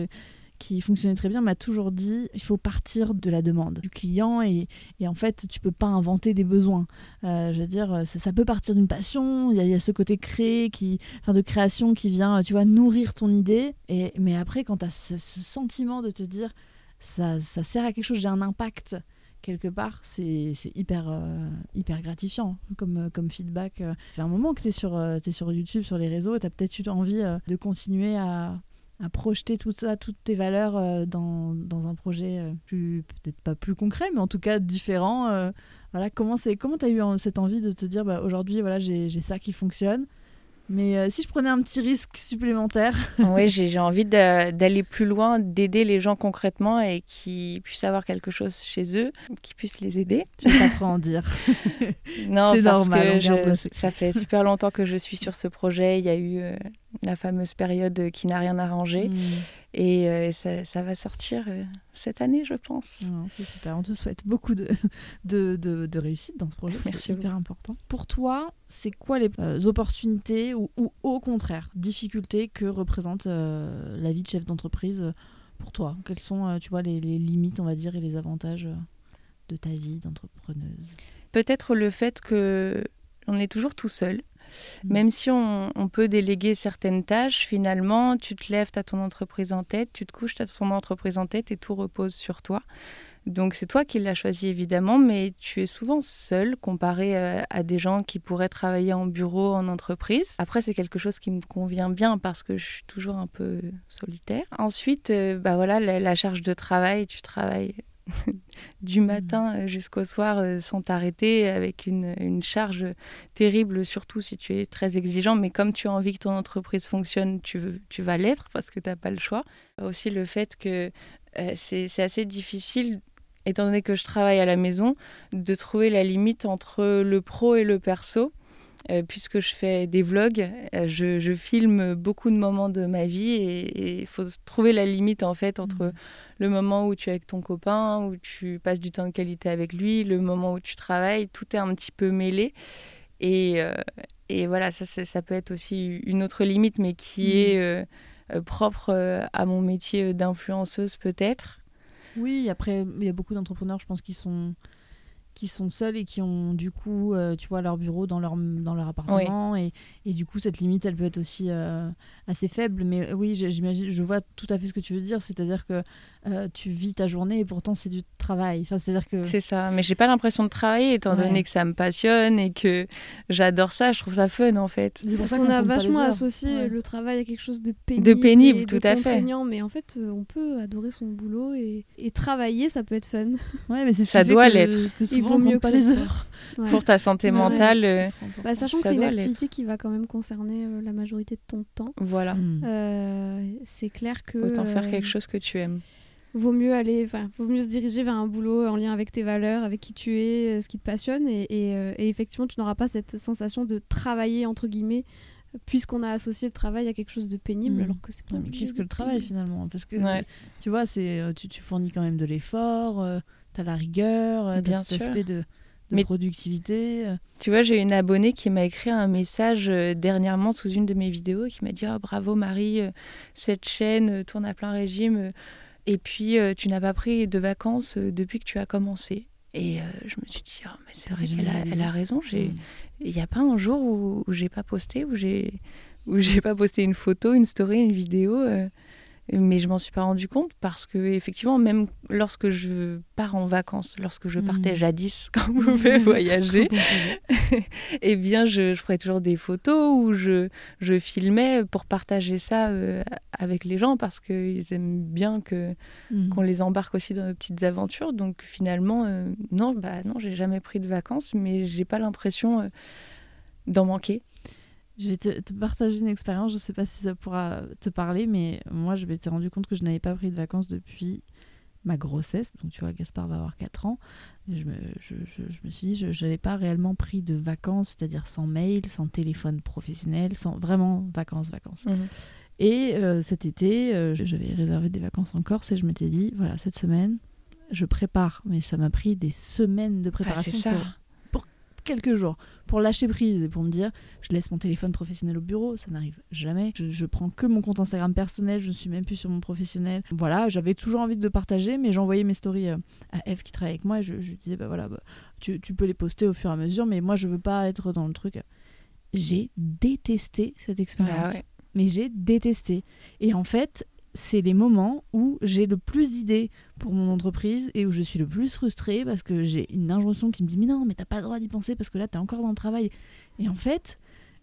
qui fonctionnait très bien, m'a toujours dit il faut partir de la demande du client et, et en fait, tu peux pas inventer des besoins. Euh, je veux dire, ça, peut partir d'une passion, il y, a ce côté créé, qui, enfin, de création qui vient, tu vois, nourrir ton idée. Et, mais après, quand tu as ce, sentiment de te dire ça, ça sert à quelque chose, j'ai un impact quelque part, c'est hyper, euh, hyper gratifiant comme, comme feedback. Ça fait un moment que tu es, sur, YouTube, sur les réseaux, et tu as peut-être eu envie euh, de continuer à, à projeter tout ça, toutes tes valeurs euh, dans, dans, un projet euh, plus peut-être pas plus concret, mais en tout cas différent. Euh, voilà, comment c'est comment tu as eu cette envie de te dire bah, aujourd'hui voilà j'ai ça qui fonctionne mais euh, si je prenais un petit risque supplémentaire. oui, j'ai envie d'aller plus loin, d'aider les gens concrètement et qui puissent avoir quelque chose chez eux, qui puissent les aider. Tu pas trop en dire. non, c'est normal. ça fait super longtemps que je suis sur ce projet. Il y a eu euh, la fameuse période qui n'a rien arrangé. Hmm. Et euh, ça, ça, va sortir cette année, je pense. C'est super. On te souhaite beaucoup de, de, de, réussite dans ce projet. C'est hyper important. Pour toi, c'est quoi les euh, opportunités ou, au contraire difficultés que représente euh, la vie de chef d'entreprise euh, pour toi? Quelles sont, tu vois, les, limites, on va dire, et les avantages de ta vie d'entrepreneuse? Peut-être le fait que on est toujours tout seul. Mmh. Même si on, peut déléguer certaines tâches, finalement, tu te lèves, tu as ton entreprise en tête, tu te couches, tu as ton entreprise en tête et tout repose sur toi. Donc c'est toi qui l'as choisi évidemment, mais tu es souvent seul comparé euh, à, des gens qui pourraient travailler en bureau, en entreprise. Après c'est quelque chose qui me convient bien parce que je suis toujours un peu solitaire. Ensuite, euh, bah voilà, la, charge de travail, tu travailles du matin mmh. jusqu'au soir euh, sans t'arrêter avec une, charge terrible, surtout si tu es très exigeant. Mais comme tu as envie que ton entreprise fonctionne, tu, vas l'être parce que tu n'as pas le choix. Aussi le fait que c'est assez difficile étant donné que je travaille à la maison, de trouver la limite entre le pro et le perso. Euh, puisque je fais des vlogs, euh, je, filme beaucoup de moments de ma vie et il faut trouver la limite en fait entre mmh. Le moment où tu es avec ton copain, où tu passes du temps de qualité avec lui, le moment où tu travailles, tout est un petit peu mêlé. Et, euh, et voilà, ça, ça, peut être aussi une autre limite, mais qui mmh. est propre à mon métier d'influenceuse peut-être. Oui, après, il y a beaucoup d'entrepreneurs, je pense, qui sont qui sont seuls et qui ont du coup, euh, tu vois, leur bureau dans leur, dans leur appartement. Et, et, du coup, cette limite, elle peut être aussi euh, assez faible. Mais oui, j'imagine, je vois tout à fait ce que tu veux dire. C'est-à-dire que euh, tu vis ta journée et pourtant c'est du travail. Enfin, c'est-à-dire que c'est ça. Mais j'ai pas l'impression de travailler étant donné que ça me passionne et que j'adore ça. Je trouve ça fun en fait. C'est pour ça qu'on a vachement associé le travail à quelque chose de pénible. De pénible, tout à fait. Mais en fait, euh, on peut adorer son boulot et, et travailler, ça peut être fun. Ouais, mais c'est ça doit l'être. Il vaut mieux pas les heures. Pour ta santé mentale. Euh, bah, sachant que c'est une activité qui va quand même concerner la majorité de ton temps. Voilà. c'est clair que. Autant faire quelque chose que tu aimes vaut mieux aller, enfin, vaut mieux se diriger vers un boulot en lien avec tes valeurs, avec qui tu es, euh, ce qui te passionne, et, euh, et, effectivement, tu n'auras pas cette sensation de travailler entre guillemets, puisqu'on a associé le travail à quelque chose de pénible, mmh. alors que c'est pas. Mais qu'est-ce que le travail finalement? Parce que tu vois, c'est, euh, tu, tu, fournis quand même de l'effort, tu as la rigueur, tu as cet aspect de de productivité. Tu vois, j'ai une abonnée qui m'a écrit un message dernièrement sous une de mes vidéos qui m'a dit oh, bravo Marie, cette chaîne tourne à plein régime. Et puis, euh, tu n'as pas pris de vacances euh, depuis que tu as commencé. Et euh, je me suis dit, oh, mais c'est vrai qu'elle a, elle a raison. Mm. Il n'y a pas un jour où, où j'ai pas posté, où j'ai où j'ai pas posté une photo, une story, une vidéo. Mais je m'en suis pas rendu compte parce que effectivement, même lorsque je pars en vacances, lorsque je partais mm. jadis quand vous pouvez voyager, eh bien, je, je ferai toujours des photos ou je, je filmais pour partager ça euh, avec les gens parce qu'ils aiment bien que Mhm. qu'on les embarque aussi dans nos petites aventures. Donc finalement, euh, non, bah non, j'ai jamais pris de vacances, mais j'ai pas l'impression euh, d'en manquer. Je vais te, te partager une expérience, je sais pas si ça pourra te parler, mais moi je m'étais rendu compte que je n'avais pas pris de vacances depuis ma grossesse. Donc tu vois, Gaspard va avoir 4 ans. Je me, je, je- je me suis dit, je n'avais pas réellement pris de vacances, c'est-à-dire sans mail, sans téléphone professionnel, sans vraiment vacances, vacances. Et euh, cet été, euh, j'avais réservé des vacances en Corse et je m'étais dit, voilà, cette semaine, je prépare. Mais ça m'a pris des semaines de Ah, c'est préparation ça. pour quelques jours pour lâcher prise et pour me dire je laisse mon téléphone professionnel au bureau, ça n'arrive jamais. Je, je prends que mon compte Instagram personnel, je ne suis même plus sur mon professionnel. Voilà, j'avais toujours envie de partager, mais j'envoyais mes stories euh, à Eve qui travaille avec moi et je, je lui disais bah voilà, bah, tu, tu peux les poster au fur et à mesure, mais moi je veux pas être dans le truc. J'ai détesté cette expérience. Bah ouais. Mais j'ai détesté. Et en fait, c'est les moments où j'ai le plus d'idées pour mon entreprise et où je suis le plus frustrée parce que j'ai une injonction qui me dit mais non mais t'as pas le droit d'y penser parce que là t'es encore dans le travail. Et en fait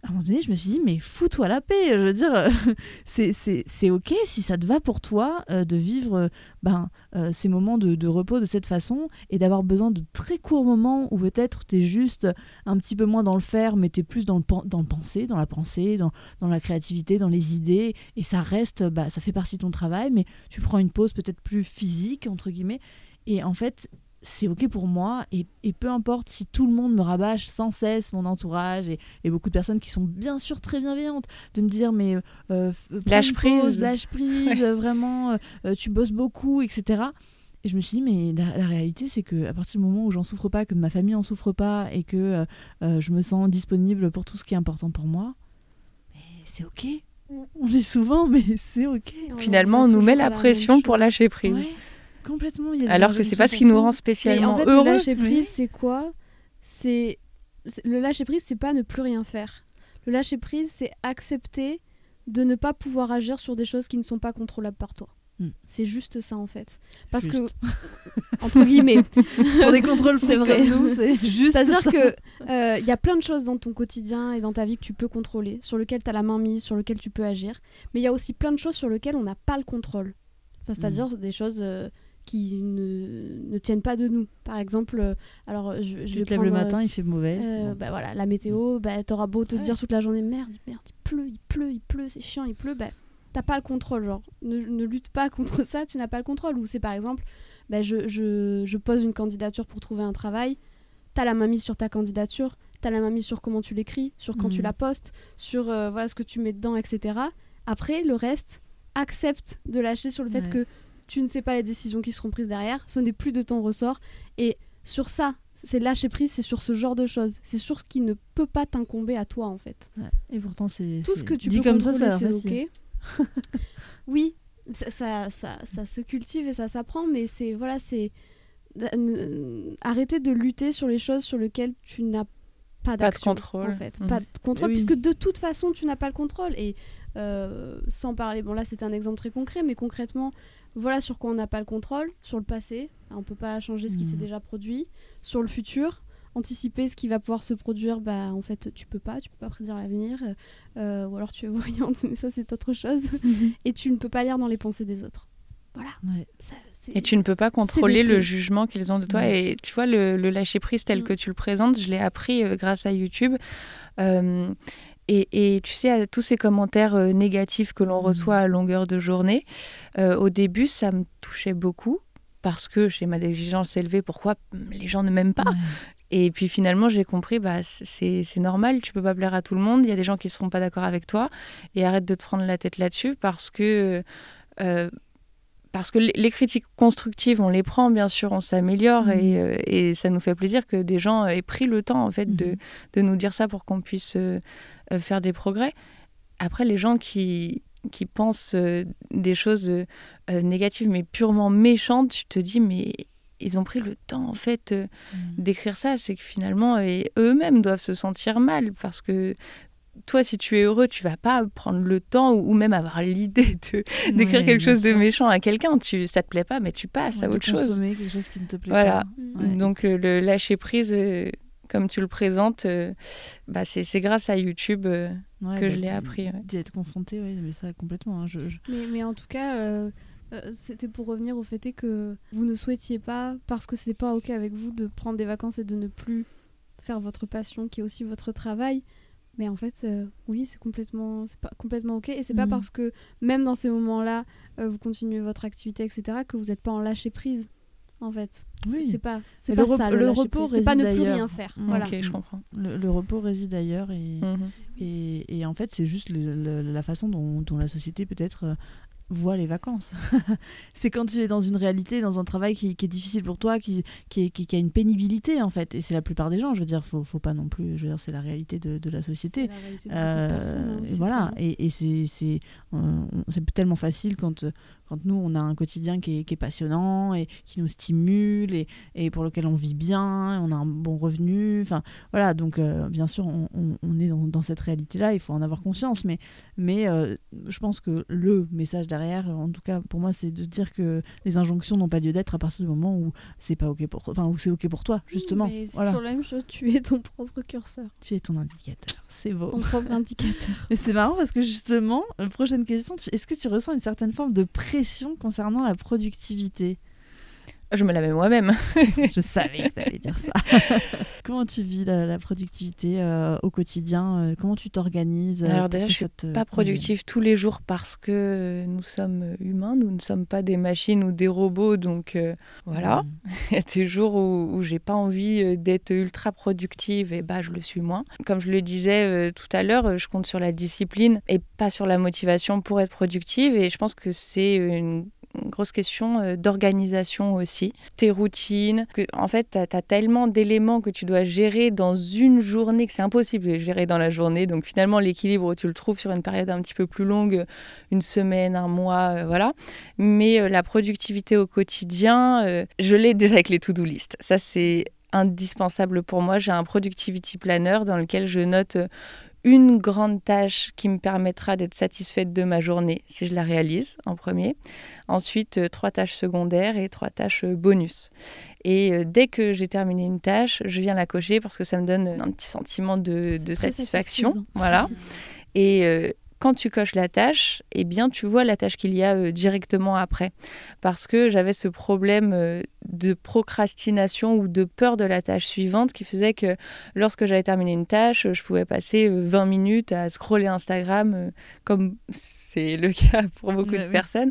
à un moment donné je me suis dit mais fous-toi la paix je veux dire c'est ok si ça te va pour toi euh, de vivre ben, euh, ces moments de, de repos de cette façon et d'avoir besoin de très courts moments où peut-être t'es juste un petit peu moins dans le faire mais t'es plus dans le, dans le penser dans la pensée dans, dans la créativité dans les idées et ça reste bah, ça fait partie de ton travail mais tu prends une pause peut-être plus physique entre guillemets et en fait c'est ok pour moi et, et peu importe si tout le monde me rabâche sans cesse mon entourage et, et beaucoup de personnes qui sont bien sûr très bienveillantes de me dire mais euh, prends Lâche pause, prise. lâche prise euh, vraiment euh, euh, tu bosses beaucoup etc et je me suis dit mais la, la réalité c'est que à partir du moment où j'en souffre pas que ma famille en souffre pas et que euh, euh, je me sens disponible pour tout ce qui est important pour moi mais c'est ok. On le dit souvent mais c'est ok. Finalement, on nous met la pression pour lâcher prise. Ouais, complètement il y a des Alors que c'est pas ce qui nous rend spécialement en fait, heureux. le lâcher prise, Oui. c'est quoi? C'est le lâcher prise, c'est pas ne plus rien faire. Le lâcher prise, c'est accepter de ne pas pouvoir agir sur des choses qui ne sont pas contrôlables par toi. Hmm. C'est juste ça en fait. Parce Juste. que entre guillemets, pour des contrôles C'est vrai. nous c'est juste c'est-à-dire ça. que euh, il y a plein de choses dans ton quotidien et dans ta vie que tu peux contrôler, sur lesquelles tu as la main mise, sur lesquelles tu peux agir, mais il y a aussi plein de choses sur lesquelles on n'a pas le contrôle. Enfin, c'est-à-dire Hmm. des choses euh, qui ne, ne tiennent pas de nous. Par exemple, euh, alors je, je tu vais te lèves le euh, matin il fait mauvais euh, bah voilà, la météo, bah, t'auras beau te Ouais. dire toute la journée merde, merde, il pleut, il pleut, il pleut, c'est chiant, il pleut, bah t'as pas le contrôle, genre ne, ne lutte pas contre ça, tu n'as pas le contrôle. Ou c'est par exemple, bah, je, je, je pose une candidature pour trouver un travail, t'as la main mise sur ta candidature, t'as la main mise sur comment tu l'écris, sur quand tu Mhm. la postes, sur euh, voilà ce que tu mets dedans, etc. Après, le reste, accepte de lâcher sur le fait Ouais. que tu ne sais pas les décisions qui seront prises derrière, ce n'est plus de ton ressort. Et sur ça, c'est lâcher prise, c'est sur ce genre de choses. C'est sur ce qui ne peut pas t'incomber à toi, en fait. et pourtant c'est Tout ce que tu peux comme ça ça c'est ok. oui, ça, ça, ça, ça se cultive et ça s'apprend, mais c'est voilà, c'est euh, arrêter de lutter sur les choses sur lesquelles tu n'as pas de d'action. contrôle. En fait, pas de contrôle, Oui. puisque de toute façon, tu n'as pas le contrôle. Et euh, sans parler, bon là, c'est un exemple très concret, mais concrètement, voilà sur quoi on n'a pas le contrôle, sur le passé, on peut pas changer ce qui s'est Mhm. déjà produit, sur le futur. Anticiper ce qui va pouvoir se produire, bah en fait tu peux pas, tu peux pas prédire l'avenir, euh, ou alors tu es voyante, mais ça c'est autre chose. et tu ne peux pas lire dans les pensées des autres. Voilà. Ouais. Ça, Et tu ne peux pas contrôler le jugement qu'ils ont de toi. Mm. Et tu vois, le, le lâcher-prise tel Mm. que tu le présentes, je l'ai appris euh, grâce à YouTube. Euh, et, et tu sais, à tous ces commentaires euh, négatifs que l'on Mm. reçoit à longueur de journée, euh, au début, ça me touchait beaucoup. Parce que chez ma exigence élevée, pourquoi les gens ne m'aiment pas? Ouais. Et puis finalement, j'ai compris, bah, c'est normal, tu peux pas plaire à tout le monde. Il y a des gens qui seront pas d'accord avec toi. Et arrête de te prendre la tête là-dessus parce que. euh, parce que les- critiques constructives, on les prend, bien sûr, on s'améliore Mhm. et, euh, et ça nous fait plaisir que des gens aient pris le temps, en fait, de, Mhm. de nous dire ça pour qu'on puisse euh, faire des progrès. Après, les gens qui, qui pensent euh, des choses euh, euh, négatives, mais purement méchantes, tu te dis, mais ils ont pris le temps, en fait, euh, Mm. d'écrire ça. C'est que finalement, et eux-mêmes doivent se sentir mal parce que toi, si tu es heureux, tu vas pas prendre le temps ou, ou même avoir l'idée d'écrire Ouais, quelque chose de méchant à quelqu'un. Tu, ça te plaît pas, mais tu passes Ouais, à autre chose. quelque chose qui ne te plaît Voilà. pas. Ouais. Donc le, le lâcher prise, euh, comme tu le présentes, bah c'est grâce à YouTube que bah, je l'ai appris. D'y être confronté, oui, mais ça complètement. Hein, je, Mais, mais, en tout cas, c'était pour revenir au fait que vous ne souhaitiez pas, parce que c'est pas ok avec vous, de prendre des vacances et de ne plus faire votre passion, qui est aussi votre travail. Mais en fait, euh, oui, c'est complètement, c'est pas complètement ok. Et c'est pas mm. parce que même dans ces moments-là, euh, vous continuez votre activité, etc., que vous n'êtes pas en lâcher prise. En fait, oui. c'est pas, c'est pas ça. Le, repos c'est pas ne plus rien faire. Mm. Voilà. Ok, je comprends. Le, repos réside ailleurs et, mm-hmm. et, et, en fait, c'est juste la façon dont, dont la société peut-être vois les vacances. c'est quand tu es dans une réalité, dans un travail qui, est difficile pour toi, qui, qui, qui, a une pénibilité en fait. Et c'est la plupart des gens, je veux dire, faut, faut pas non plus, je veux dire, c'est la réalité de, de la société. Euh, voilà, et, et c'est c'est tellement facile quand quand nous, on a un quotidien qui est, passionnant et qui nous stimule et, et, pour lequel on vit bien, on a un bon revenu. Enfin, voilà, donc euh, bien sûr, on, est dans, cette réalité-là, il faut en avoir conscience. Mais, mais euh, je pense que le message derrière, en tout cas pour moi, c'est de dire que les injonctions n'ont pas lieu d'être à partir du moment où c'est pas ok pour, enfin, où c'est ok pour toi, justement. c'est voilà. toujours la même chose, tu es ton propre curseur. Tu es ton indicateur, c'est beau. Ton propre indicateur. et c'est marrant parce que justement, prochaine question, est-ce que tu ressens une certaine forme de pression concernant la productivité? Je me la mets moi-même. je savais que tu allais dire ça. comment tu vis la, productivité euh, au quotidien euh, Comment tu t'organises euh, Alors déjà, je suis pas productive tous les jours parce que nous sommes humains, nous ne sommes pas des machines ou des robots, donc voilà. Mm. Il y a des jours où, où j'ai pas envie d'être ultra productive et bah je le suis moins. Comme je le disais tout à l'heure, je compte sur la discipline et pas sur la motivation pour être productive et je pense que c'est une grosse question euh, d'organisation aussi. Tes routines, que, en fait, tu as, tellement d'éléments que tu dois gérer dans une journée que c'est impossible de gérer dans la journée. Donc finalement, l'équilibre, tu le trouves sur une période un petit peu plus longue, une semaine, un mois, euh, voilà. Mais euh, la productivité au quotidien, je l'ai déjà avec les to-do list. Ça, c'est indispensable pour moi. J'ai un productivity planner dans lequel je note une grande tâche qui me permettra d'être satisfaite de ma journée si je la réalise en premier. Ensuite, euh, trois tâches secondaires et trois tâches euh, bonus. Et euh, dès que j'ai terminé une tâche, je viens la cocher parce que ça me donne un petit sentiment de, satisfaction. Voilà. Et quand tu coches la tâche, eh bien, tu vois la tâche qu'il y a euh, directement après. Parce que j'avais ce problème euh, de procrastination ou de peur de la tâche suivante qui faisait que lorsque j'avais terminé une tâche, je pouvais passer 20 euh, minutes à scroller Instagram, comme c'est le cas pour beaucoup de personnes.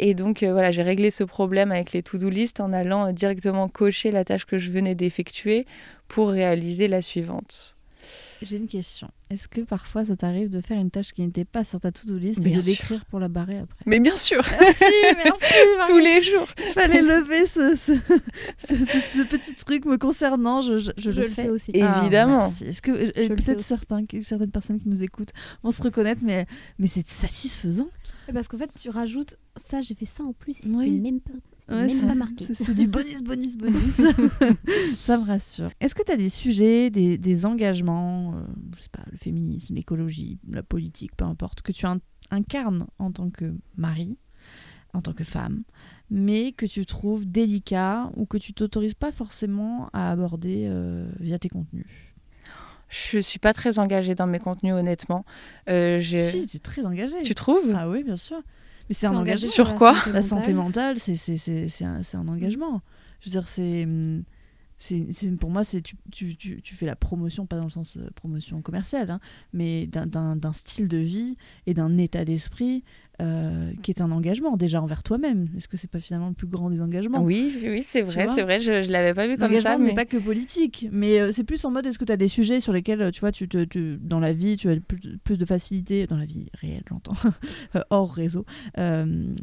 et donc voilà, j'ai réglé ce problème avec les to-do list en allant directement cocher la tâche que je venais d'effectuer pour réaliser la suivante. J'ai une question. Est-ce que parfois ça t'arrive de faire une tâche qui n'était pas sur ta to-do list et de l'écrire pour la barrer après? Mais bien sûr. Merci, merci Tous les jours. Il fallait lever ce, ce, petit truc me concernant, je, je, le, fais. aussi. Évidemment. ah, Est-ce que euh, peut-être certains, certaines personnes qui nous écoutent vont se reconnaître, mais, mais c'est satisfaisant. Parce qu'en fait, tu rajoutes ça, j'ai fait ça en plus, oui. même pas c'est du bonus, bonus, bonus. ça me rassure. Est-ce que tu as des sujets, des, des engagements, euh, je sais pas, le féminisme, l'écologie, la politique, peu importe, que tu incarnes en tant que mari, en tant que femme, mais que tu trouves délicats ou que tu t'autorises pas forcément à aborder euh, via tes contenus? Je suis pas très engagée dans mes contenus, honnêtement. Euh, si, tu es très engagée. Tu trouves? Ah oui, bien sûr. Mais c'est un engagement. Sur quoi La santé mentale, c'est un, un engagement. Je veux dire, c'est c'est pour moi c'est tu, tu, tu, tu, fais la promotion pas dans le sens euh, promotion commerciale hein, mais d'un style de vie et d'un état d'esprit euh, qui est un engagement déjà envers toi-même. Est-ce que c'est pas finalement le plus grand des engagements oui oui c'est vrai c'est vrai je, je l'avais pas vu comme ça mais pas que politique mais euh, c'est plus en mode est-ce que tu as des sujets sur lesquels tu vois tu, te, dans la vie tu as plus, plus, de facilité dans la vie réelle j'entends hors réseau voilà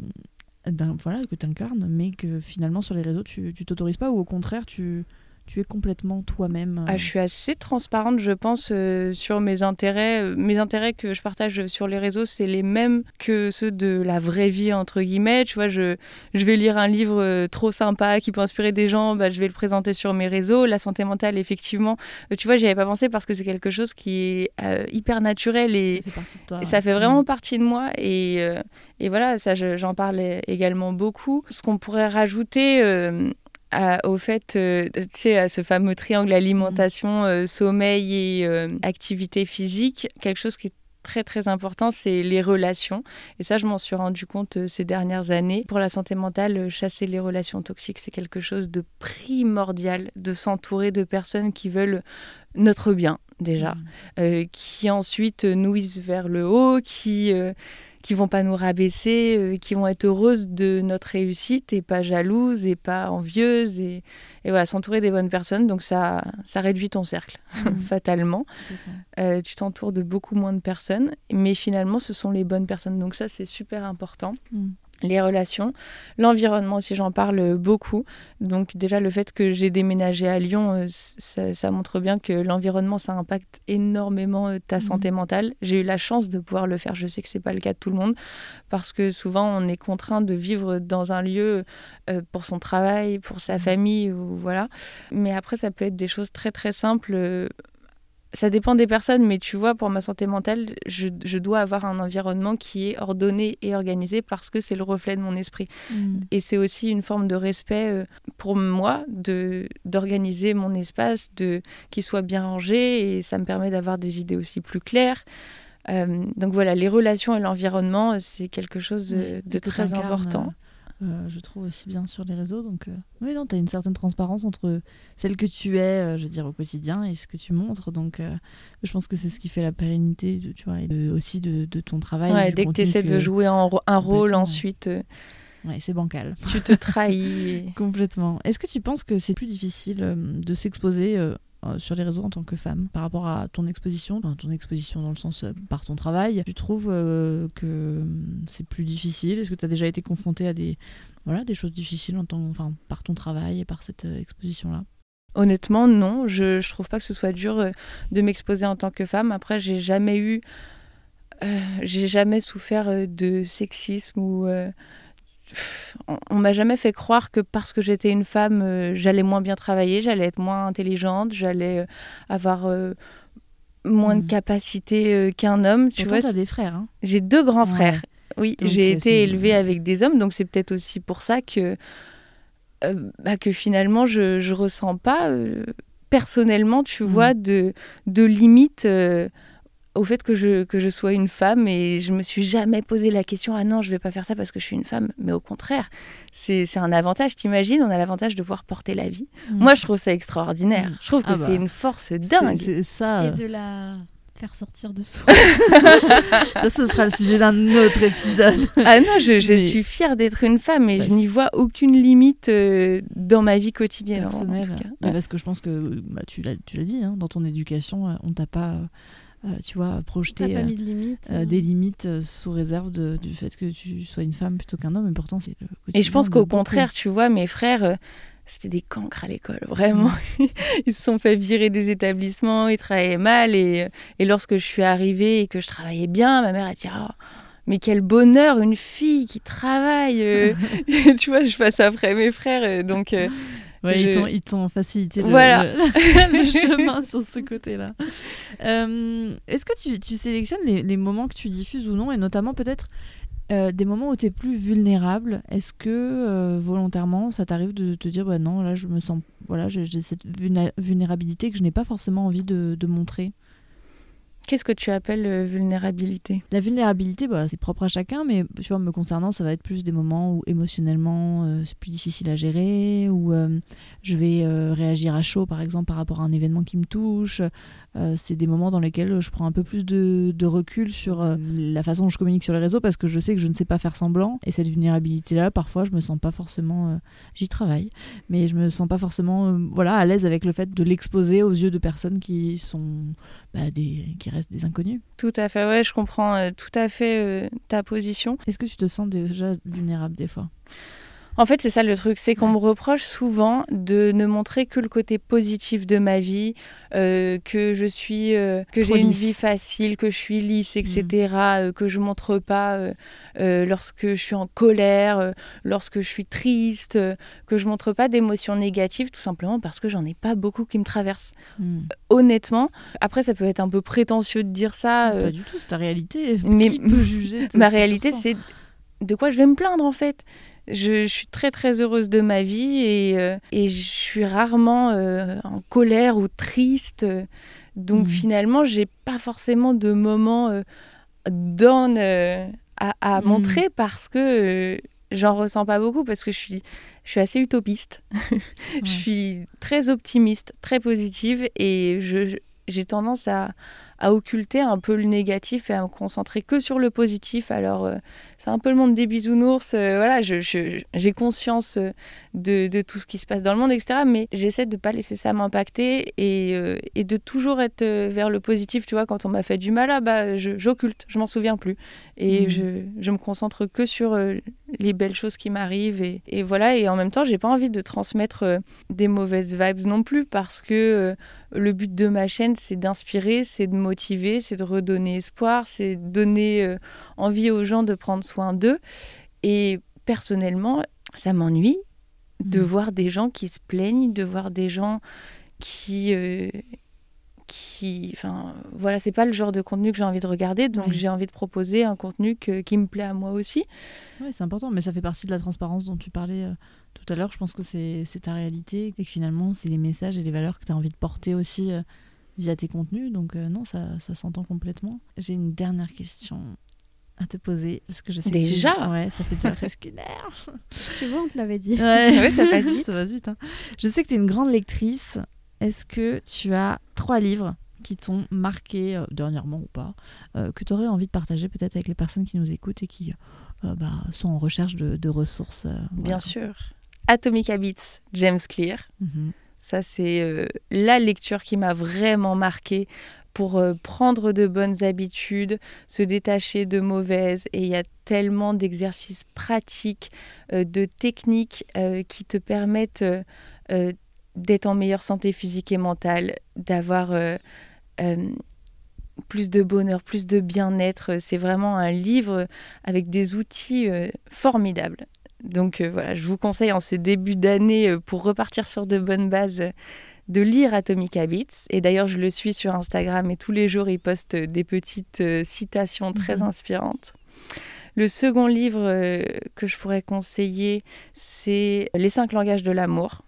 que tu incarnes mais que finalement sur les réseaux tu t'autorises pas ou au contraire tu tu es complètement toi-même ah, Je suis assez transparente, je pense, euh, sur mes intérêts. Euh, mes intérêts que je partage sur les réseaux, c'est les mêmes que ceux de la vraie vie, entre guillemets. Tu vois, je, je vais lire un livre euh, trop sympa qui peut inspirer des gens, bah, je vais le présenter sur mes réseaux. La santé mentale, effectivement, tu vois, j'y avais pas pensé parce que c'est quelque chose qui est hyper naturel et ça fait, toi, ça fait vraiment mm. partie de moi. Et, et voilà, ça, j'en parle également beaucoup. Ce qu'on pourrait rajouter au fait, tu sais, à ce fameux triangle alimentation, sommeil et activité physique, quelque chose qui est très très important, c'est les relations. Et ça, je m'en suis rendu compte euh, ces dernières années. Pour la santé mentale, euh, chasser les relations toxiques, c'est quelque chose de primordial, de s'entourer de personnes qui veulent notre bien déjà, euh, qui ensuite nuisent vers le haut, qui qui vont pas nous rabaisser, euh, qui vont être heureuses de notre réussite et pas jalouses et pas envieuses et, et voilà s'entourer des bonnes personnes. Donc ça, ça réduit ton cercle mmh. fatalement. Euh, tu t'entoures de beaucoup moins de personnes, mais finalement ce sont les bonnes personnes. Donc ça c'est super important. Mmh les relations, l'environnement aussi, j'en parle beaucoup. Donc déjà le fait que j'ai déménagé à Lyon, euh, ça, montre bien que l'environnement, ça impacte énormément euh, ta mhm. santé mentale. J'ai eu la chance de pouvoir le faire. Je sais que c'est pas le cas de tout le monde parce que souvent on est contraint de vivre dans un lieu euh, pour son travail, pour sa mhm. famille ou voilà. Mais après ça peut être des choses très très simples ça dépend des personnes, mais tu vois, pour ma santé mentale, je, dois avoir un environnement qui est ordonné et organisé parce que c'est le reflet de mon esprit. Mm. Et c'est aussi une forme de respect euh, pour moi de d'organiser mon espace, de qu'il soit bien rangé et ça me permet d'avoir des idées aussi plus claires. Euh, donc voilà, les relations et l'environnement, c'est quelque chose de, très important. Euh, je trouve aussi bien sur les réseaux. Donc, euh, oui, non, tu as une certaine transparence entre celle que tu es, euh, je veux dire, au quotidien et ce que tu montres. Donc, je pense que c'est ce qui fait la pérennité, tu vois, et aussi de, ton travail. Ouais, dès que tu essaies de jouer un, un rôle ensuite. Ouais, c'est bancal. Tu te trahis. Complètement. Est-ce que tu penses que c'est plus difficile de s'exposer sur les réseaux en tant que femme par rapport à ton exposition, ton exposition dans le sens euh, par ton travail. Tu trouves euh, que c'est plus difficile? Est-ce que tu as déjà été confrontée à des, voilà, des choses difficiles en tant, enfin, par ton travail et par cette exposition-là? Honnêtement, non. Je, je trouve pas que ce soit dur de m'exposer en tant que femme. Après, j'ai jamais eu. j'ai jamais souffert de sexisme ou on, m'a jamais fait croire que parce que j'étais une femme, euh, j'allais moins bien travailler, j'allais être moins intelligente, j'allais euh, avoir euh, moins de hmm. capacité qu'un homme. Tu vois, as des frères. Hein. J'ai deux grands frères. Oui, j'ai été élevée avec des hommes, donc c'est peut-être aussi pour ça que bah, que finalement je je ressens pas personnellement, tu hmm. vois, de de limites au fait que je, que je sois une femme et je me suis jamais posé la question ah non je vais pas faire ça parce que je suis une femme. Mais au contraire c'est un avantage. T'imagines on a l'avantage de pouvoir porter la vie. Mm. moi je trouve ça extraordinaire. Mm. je trouve que ah c'est bah. une force dingue. c'est ça. Et de la faire sortir de soi. Ça ce sera le sujet d'un autre épisode. Ah non je, je suis fière d'être une femme et je n'y vois aucune limite euh, dans ma vie quotidienne personnelle. parce que je pense que bah, tu l'as dit hein, dans ton éducation euh, on t'a pas euh, tu vois, projeter euh, euh, des limites sous réserve du fait que tu sois une femme plutôt qu'un homme. Et pourtant, c'est Et je pense qu'au contraire, tu vois, mes frères c'était des cancres à l'école, vraiment. ils se sont fait virer des établissements, ils travaillaient mal. Et, et, lorsque je suis arrivée et que je travaillais bien, ma mère a dit oh, Mais quel bonheur, une fille qui travaille Tu vois, je passe après mes frères. Donc, ils t'ont facilité le, le, chemin sur ce côté-là. Euh, est-ce que tu, tu sélectionnes les, les, moments que tu diffuses ou non, et notamment peut-être euh, des moments où tu es plus vulnérable? Est-ce que euh, volontairement, ça t'arrive de te dire, bah non, là, je me sens, voilà, j'ai cette vulnérabilité que je n'ai pas forcément envie de, de montrer? Qu'est-ce que tu appelles euh, vulnérabilité? La vulnérabilité, bah, c'est propre à chacun, mais tu vois, me concernant, ça va être plus des moments où émotionnellement euh, c'est plus difficile à gérer, où euh, je vais réagir à chaud, par exemple, par rapport à un événement qui me touche, c'est des moments dans lesquels je prends un peu plus de, recul sur euh, la façon dont je communique sur les réseaux parce que je sais que je ne sais pas faire semblant. Et cette vulnérabilité-là, parfois, je me sens pas forcément. Euh, j'y travaille, mais je me sens pas forcément voilà, à l'aise avec le fait de l'exposer aux yeux de personnes qui sont bah, des, qui restent des inconnus. Tout à fait, ouais, je comprends tout à fait ta position. Est-ce que tu te sens déjà vulnérable des fois? En fait, c'est ça le truc, c'est qu'on me reproche souvent de ne montrer que le côté positif de ma vie, euh, que je suis, euh, que j'ai une vie facile, que je suis lisse, etc., mm. euh, que je montre pas lorsque je suis en colère, lorsque je suis triste, que je montre pas d'émotions négatives, tout simplement parce que j'en ai pas beaucoup qui me traversent. Mm. honnêtement, après, ça peut être un peu prétentieux de dire ça. Pas du tout, c'est ta réalité. Mais qui peut juger ma réalité, c'est de quoi je vais me plaindre en fait? Je, suis très très heureuse de ma vie et, euh, et je suis rarement euh, en colère ou triste. Donc mmh. finalement, j'ai pas forcément de moments euh, down à, à mmh. montrer parce que j'en ressens pas beaucoup parce que je suis, je suis assez utopiste. je suis très optimiste, très positive et j'ai tendance à, à occulter un peu le négatif et à me concentrer que sur le positif. Alors, euh, c'est un peu le monde des bisounours. Euh, voilà, j'ai conscience euh, de, tout ce qui se passe dans le monde, etc. Mais j'essaie de ne pas laisser ça m'impacter et, et, de toujours être vers le positif. Tu vois, quand on m'a fait du mal, ah, bah, j'occulte, je, m'en souviens plus. Et mmh. je, je, me concentre que sur les belles choses qui m'arrivent. Et, et, voilà, et en même temps, j'ai pas envie de transmettre des mauvaises vibes non plus parce que le but de ma chaîne, c'est d'inspirer, c'est de motiver, c'est de redonner espoir, c'est de donner euh, envie aux gens de prendre soin d'eux. Et personnellement, ça m'ennuie de mmh. voir des gens qui se plaignent, de voir des gens qui... Euh, qui enfin voilà c'est pas le genre de contenu que j'ai envie de regarder donc j'ai envie de proposer un contenu qui me plaît à moi aussi oui c'est important mais ça fait partie de la transparence dont tu parlais euh, tout à l'heure, je pense que c'est ta réalité et que finalement, c'est les messages et les valeurs que tu as envie de porter aussi euh, via tes contenus. Donc, euh, non, ça, ça s'entend complètement. J'ai une dernière question à te poser parce que je sais déjà? Ouais ça fait déjà presque une heure. Tu vois on te l'avait dit. Ouais, ça passe vite ça passe vite hein. je sais que tu es une grande lectrice. Est-ce que tu as trois livres qui t'ont marqué euh, dernièrement ou pas que tu aurais envie de partager peut-être avec les personnes qui nous écoutent et qui bah, sont en recherche de, ressources bien sûr Atomic Habits, James Clear. Mhm. Ça, c'est euh, la lecture qui m'a vraiment marquée pour euh, prendre de bonnes habitudes, se détacher de mauvaises. Et il y a tellement d'exercices pratiques, euh, de techniques qui te permettent d'être en meilleure santé physique et mentale, d'avoir plus de bonheur, plus de bien-être. C'est vraiment un livre avec des outils formidables. Donc euh, voilà, je vous conseille en ce début d'année, euh, pour repartir sur de bonnes bases, de lire Atomic Habits. Et d'ailleurs, je le suis sur Instagram et tous les jours, il poste des petites euh, citations très mhm. inspirantes. Le second livre que je pourrais conseiller, c'est Les cinq langages de l'amour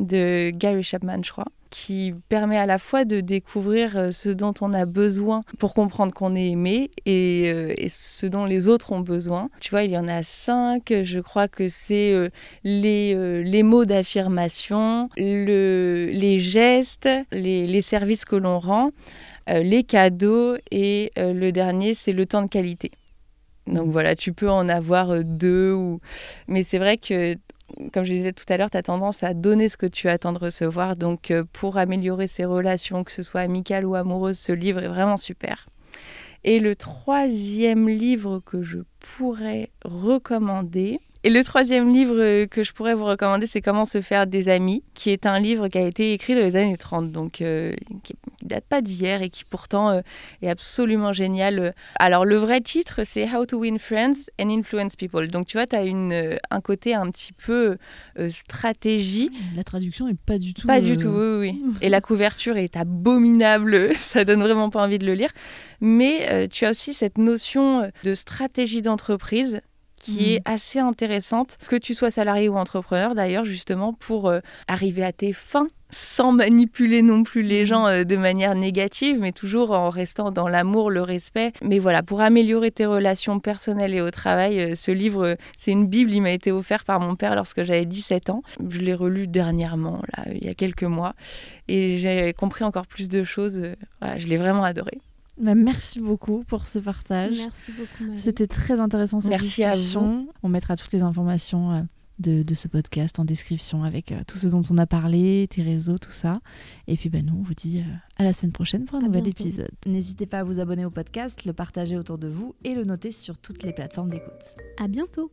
de Gary Chapman, je crois qui permet à la fois de découvrir euh, ce dont on a besoin pour comprendre qu'on est aimé euh, et, ce dont les autres ont besoin. Tu vois, il y en a cinq. Je crois que c'est euh, les, les mots d'affirmation, le, les gestes, les, les services que l'on rend, les cadeaux et le dernier, c'est le temps de qualité. Donc voilà, tu peux en avoir deux, ou... mais c'est vrai que comme je disais tout à l'heure, tu as tendance à donner ce que tu attends de recevoir. Donc, euh, pour améliorer ses relations, que ce soit amicales ou amoureuses, ce livre est vraiment super. Et le troisième livre que je pourrais recommander, et le troisième livre euh, que je pourrais vous recommander, c'est Comment se faire des amis, qui est un livre qui a été écrit dans les années 30, donc euh, qui ne date pas d'hier et qui pourtant euh, est absolument génial. Alors le vrai titre, c'est How to Win Friends and Influence People. Donc tu vois, tu as une, un côté un petit peu stratégie. La traduction est pas du tout... Pas du tout, oui, oui. et la couverture est abominable, ça donne vraiment pas envie de le lire. Mais tu as aussi cette notion de stratégie d'entreprise qui est mm. assez intéressante, que tu sois salarié ou entrepreneur d'ailleurs, justement pour euh, arriver à tes fins sans manipuler non plus les mm. gens euh, de manière négative, mais toujours en restant dans l'amour, le respect. Mais voilà, pour améliorer tes relations personnelles et au travail, euh, ce livre, c'est une Bible, il m'a été offert par mon père lorsque j'avais 17 ans. Je l'ai relu dernièrement, là, il y a quelques mois, et j'ai compris encore plus de choses. Voilà, je l'ai vraiment adoré. Bah, merci beaucoup pour ce partage. Merci beaucoup. C'était très intéressant cette merci discussion. À vous. On mettra toutes les informations euh, de, de, ce podcast en description avec euh, tout ce dont on a parlé, tes réseaux, tout ça. Et puis ben nous, on vous dit euh, à la semaine prochaine pour un nouvel épisode. N'hésitez pas à vous abonner au podcast, le partager autour de vous et le noter sur toutes les plateformes d'écoute. À bientôt.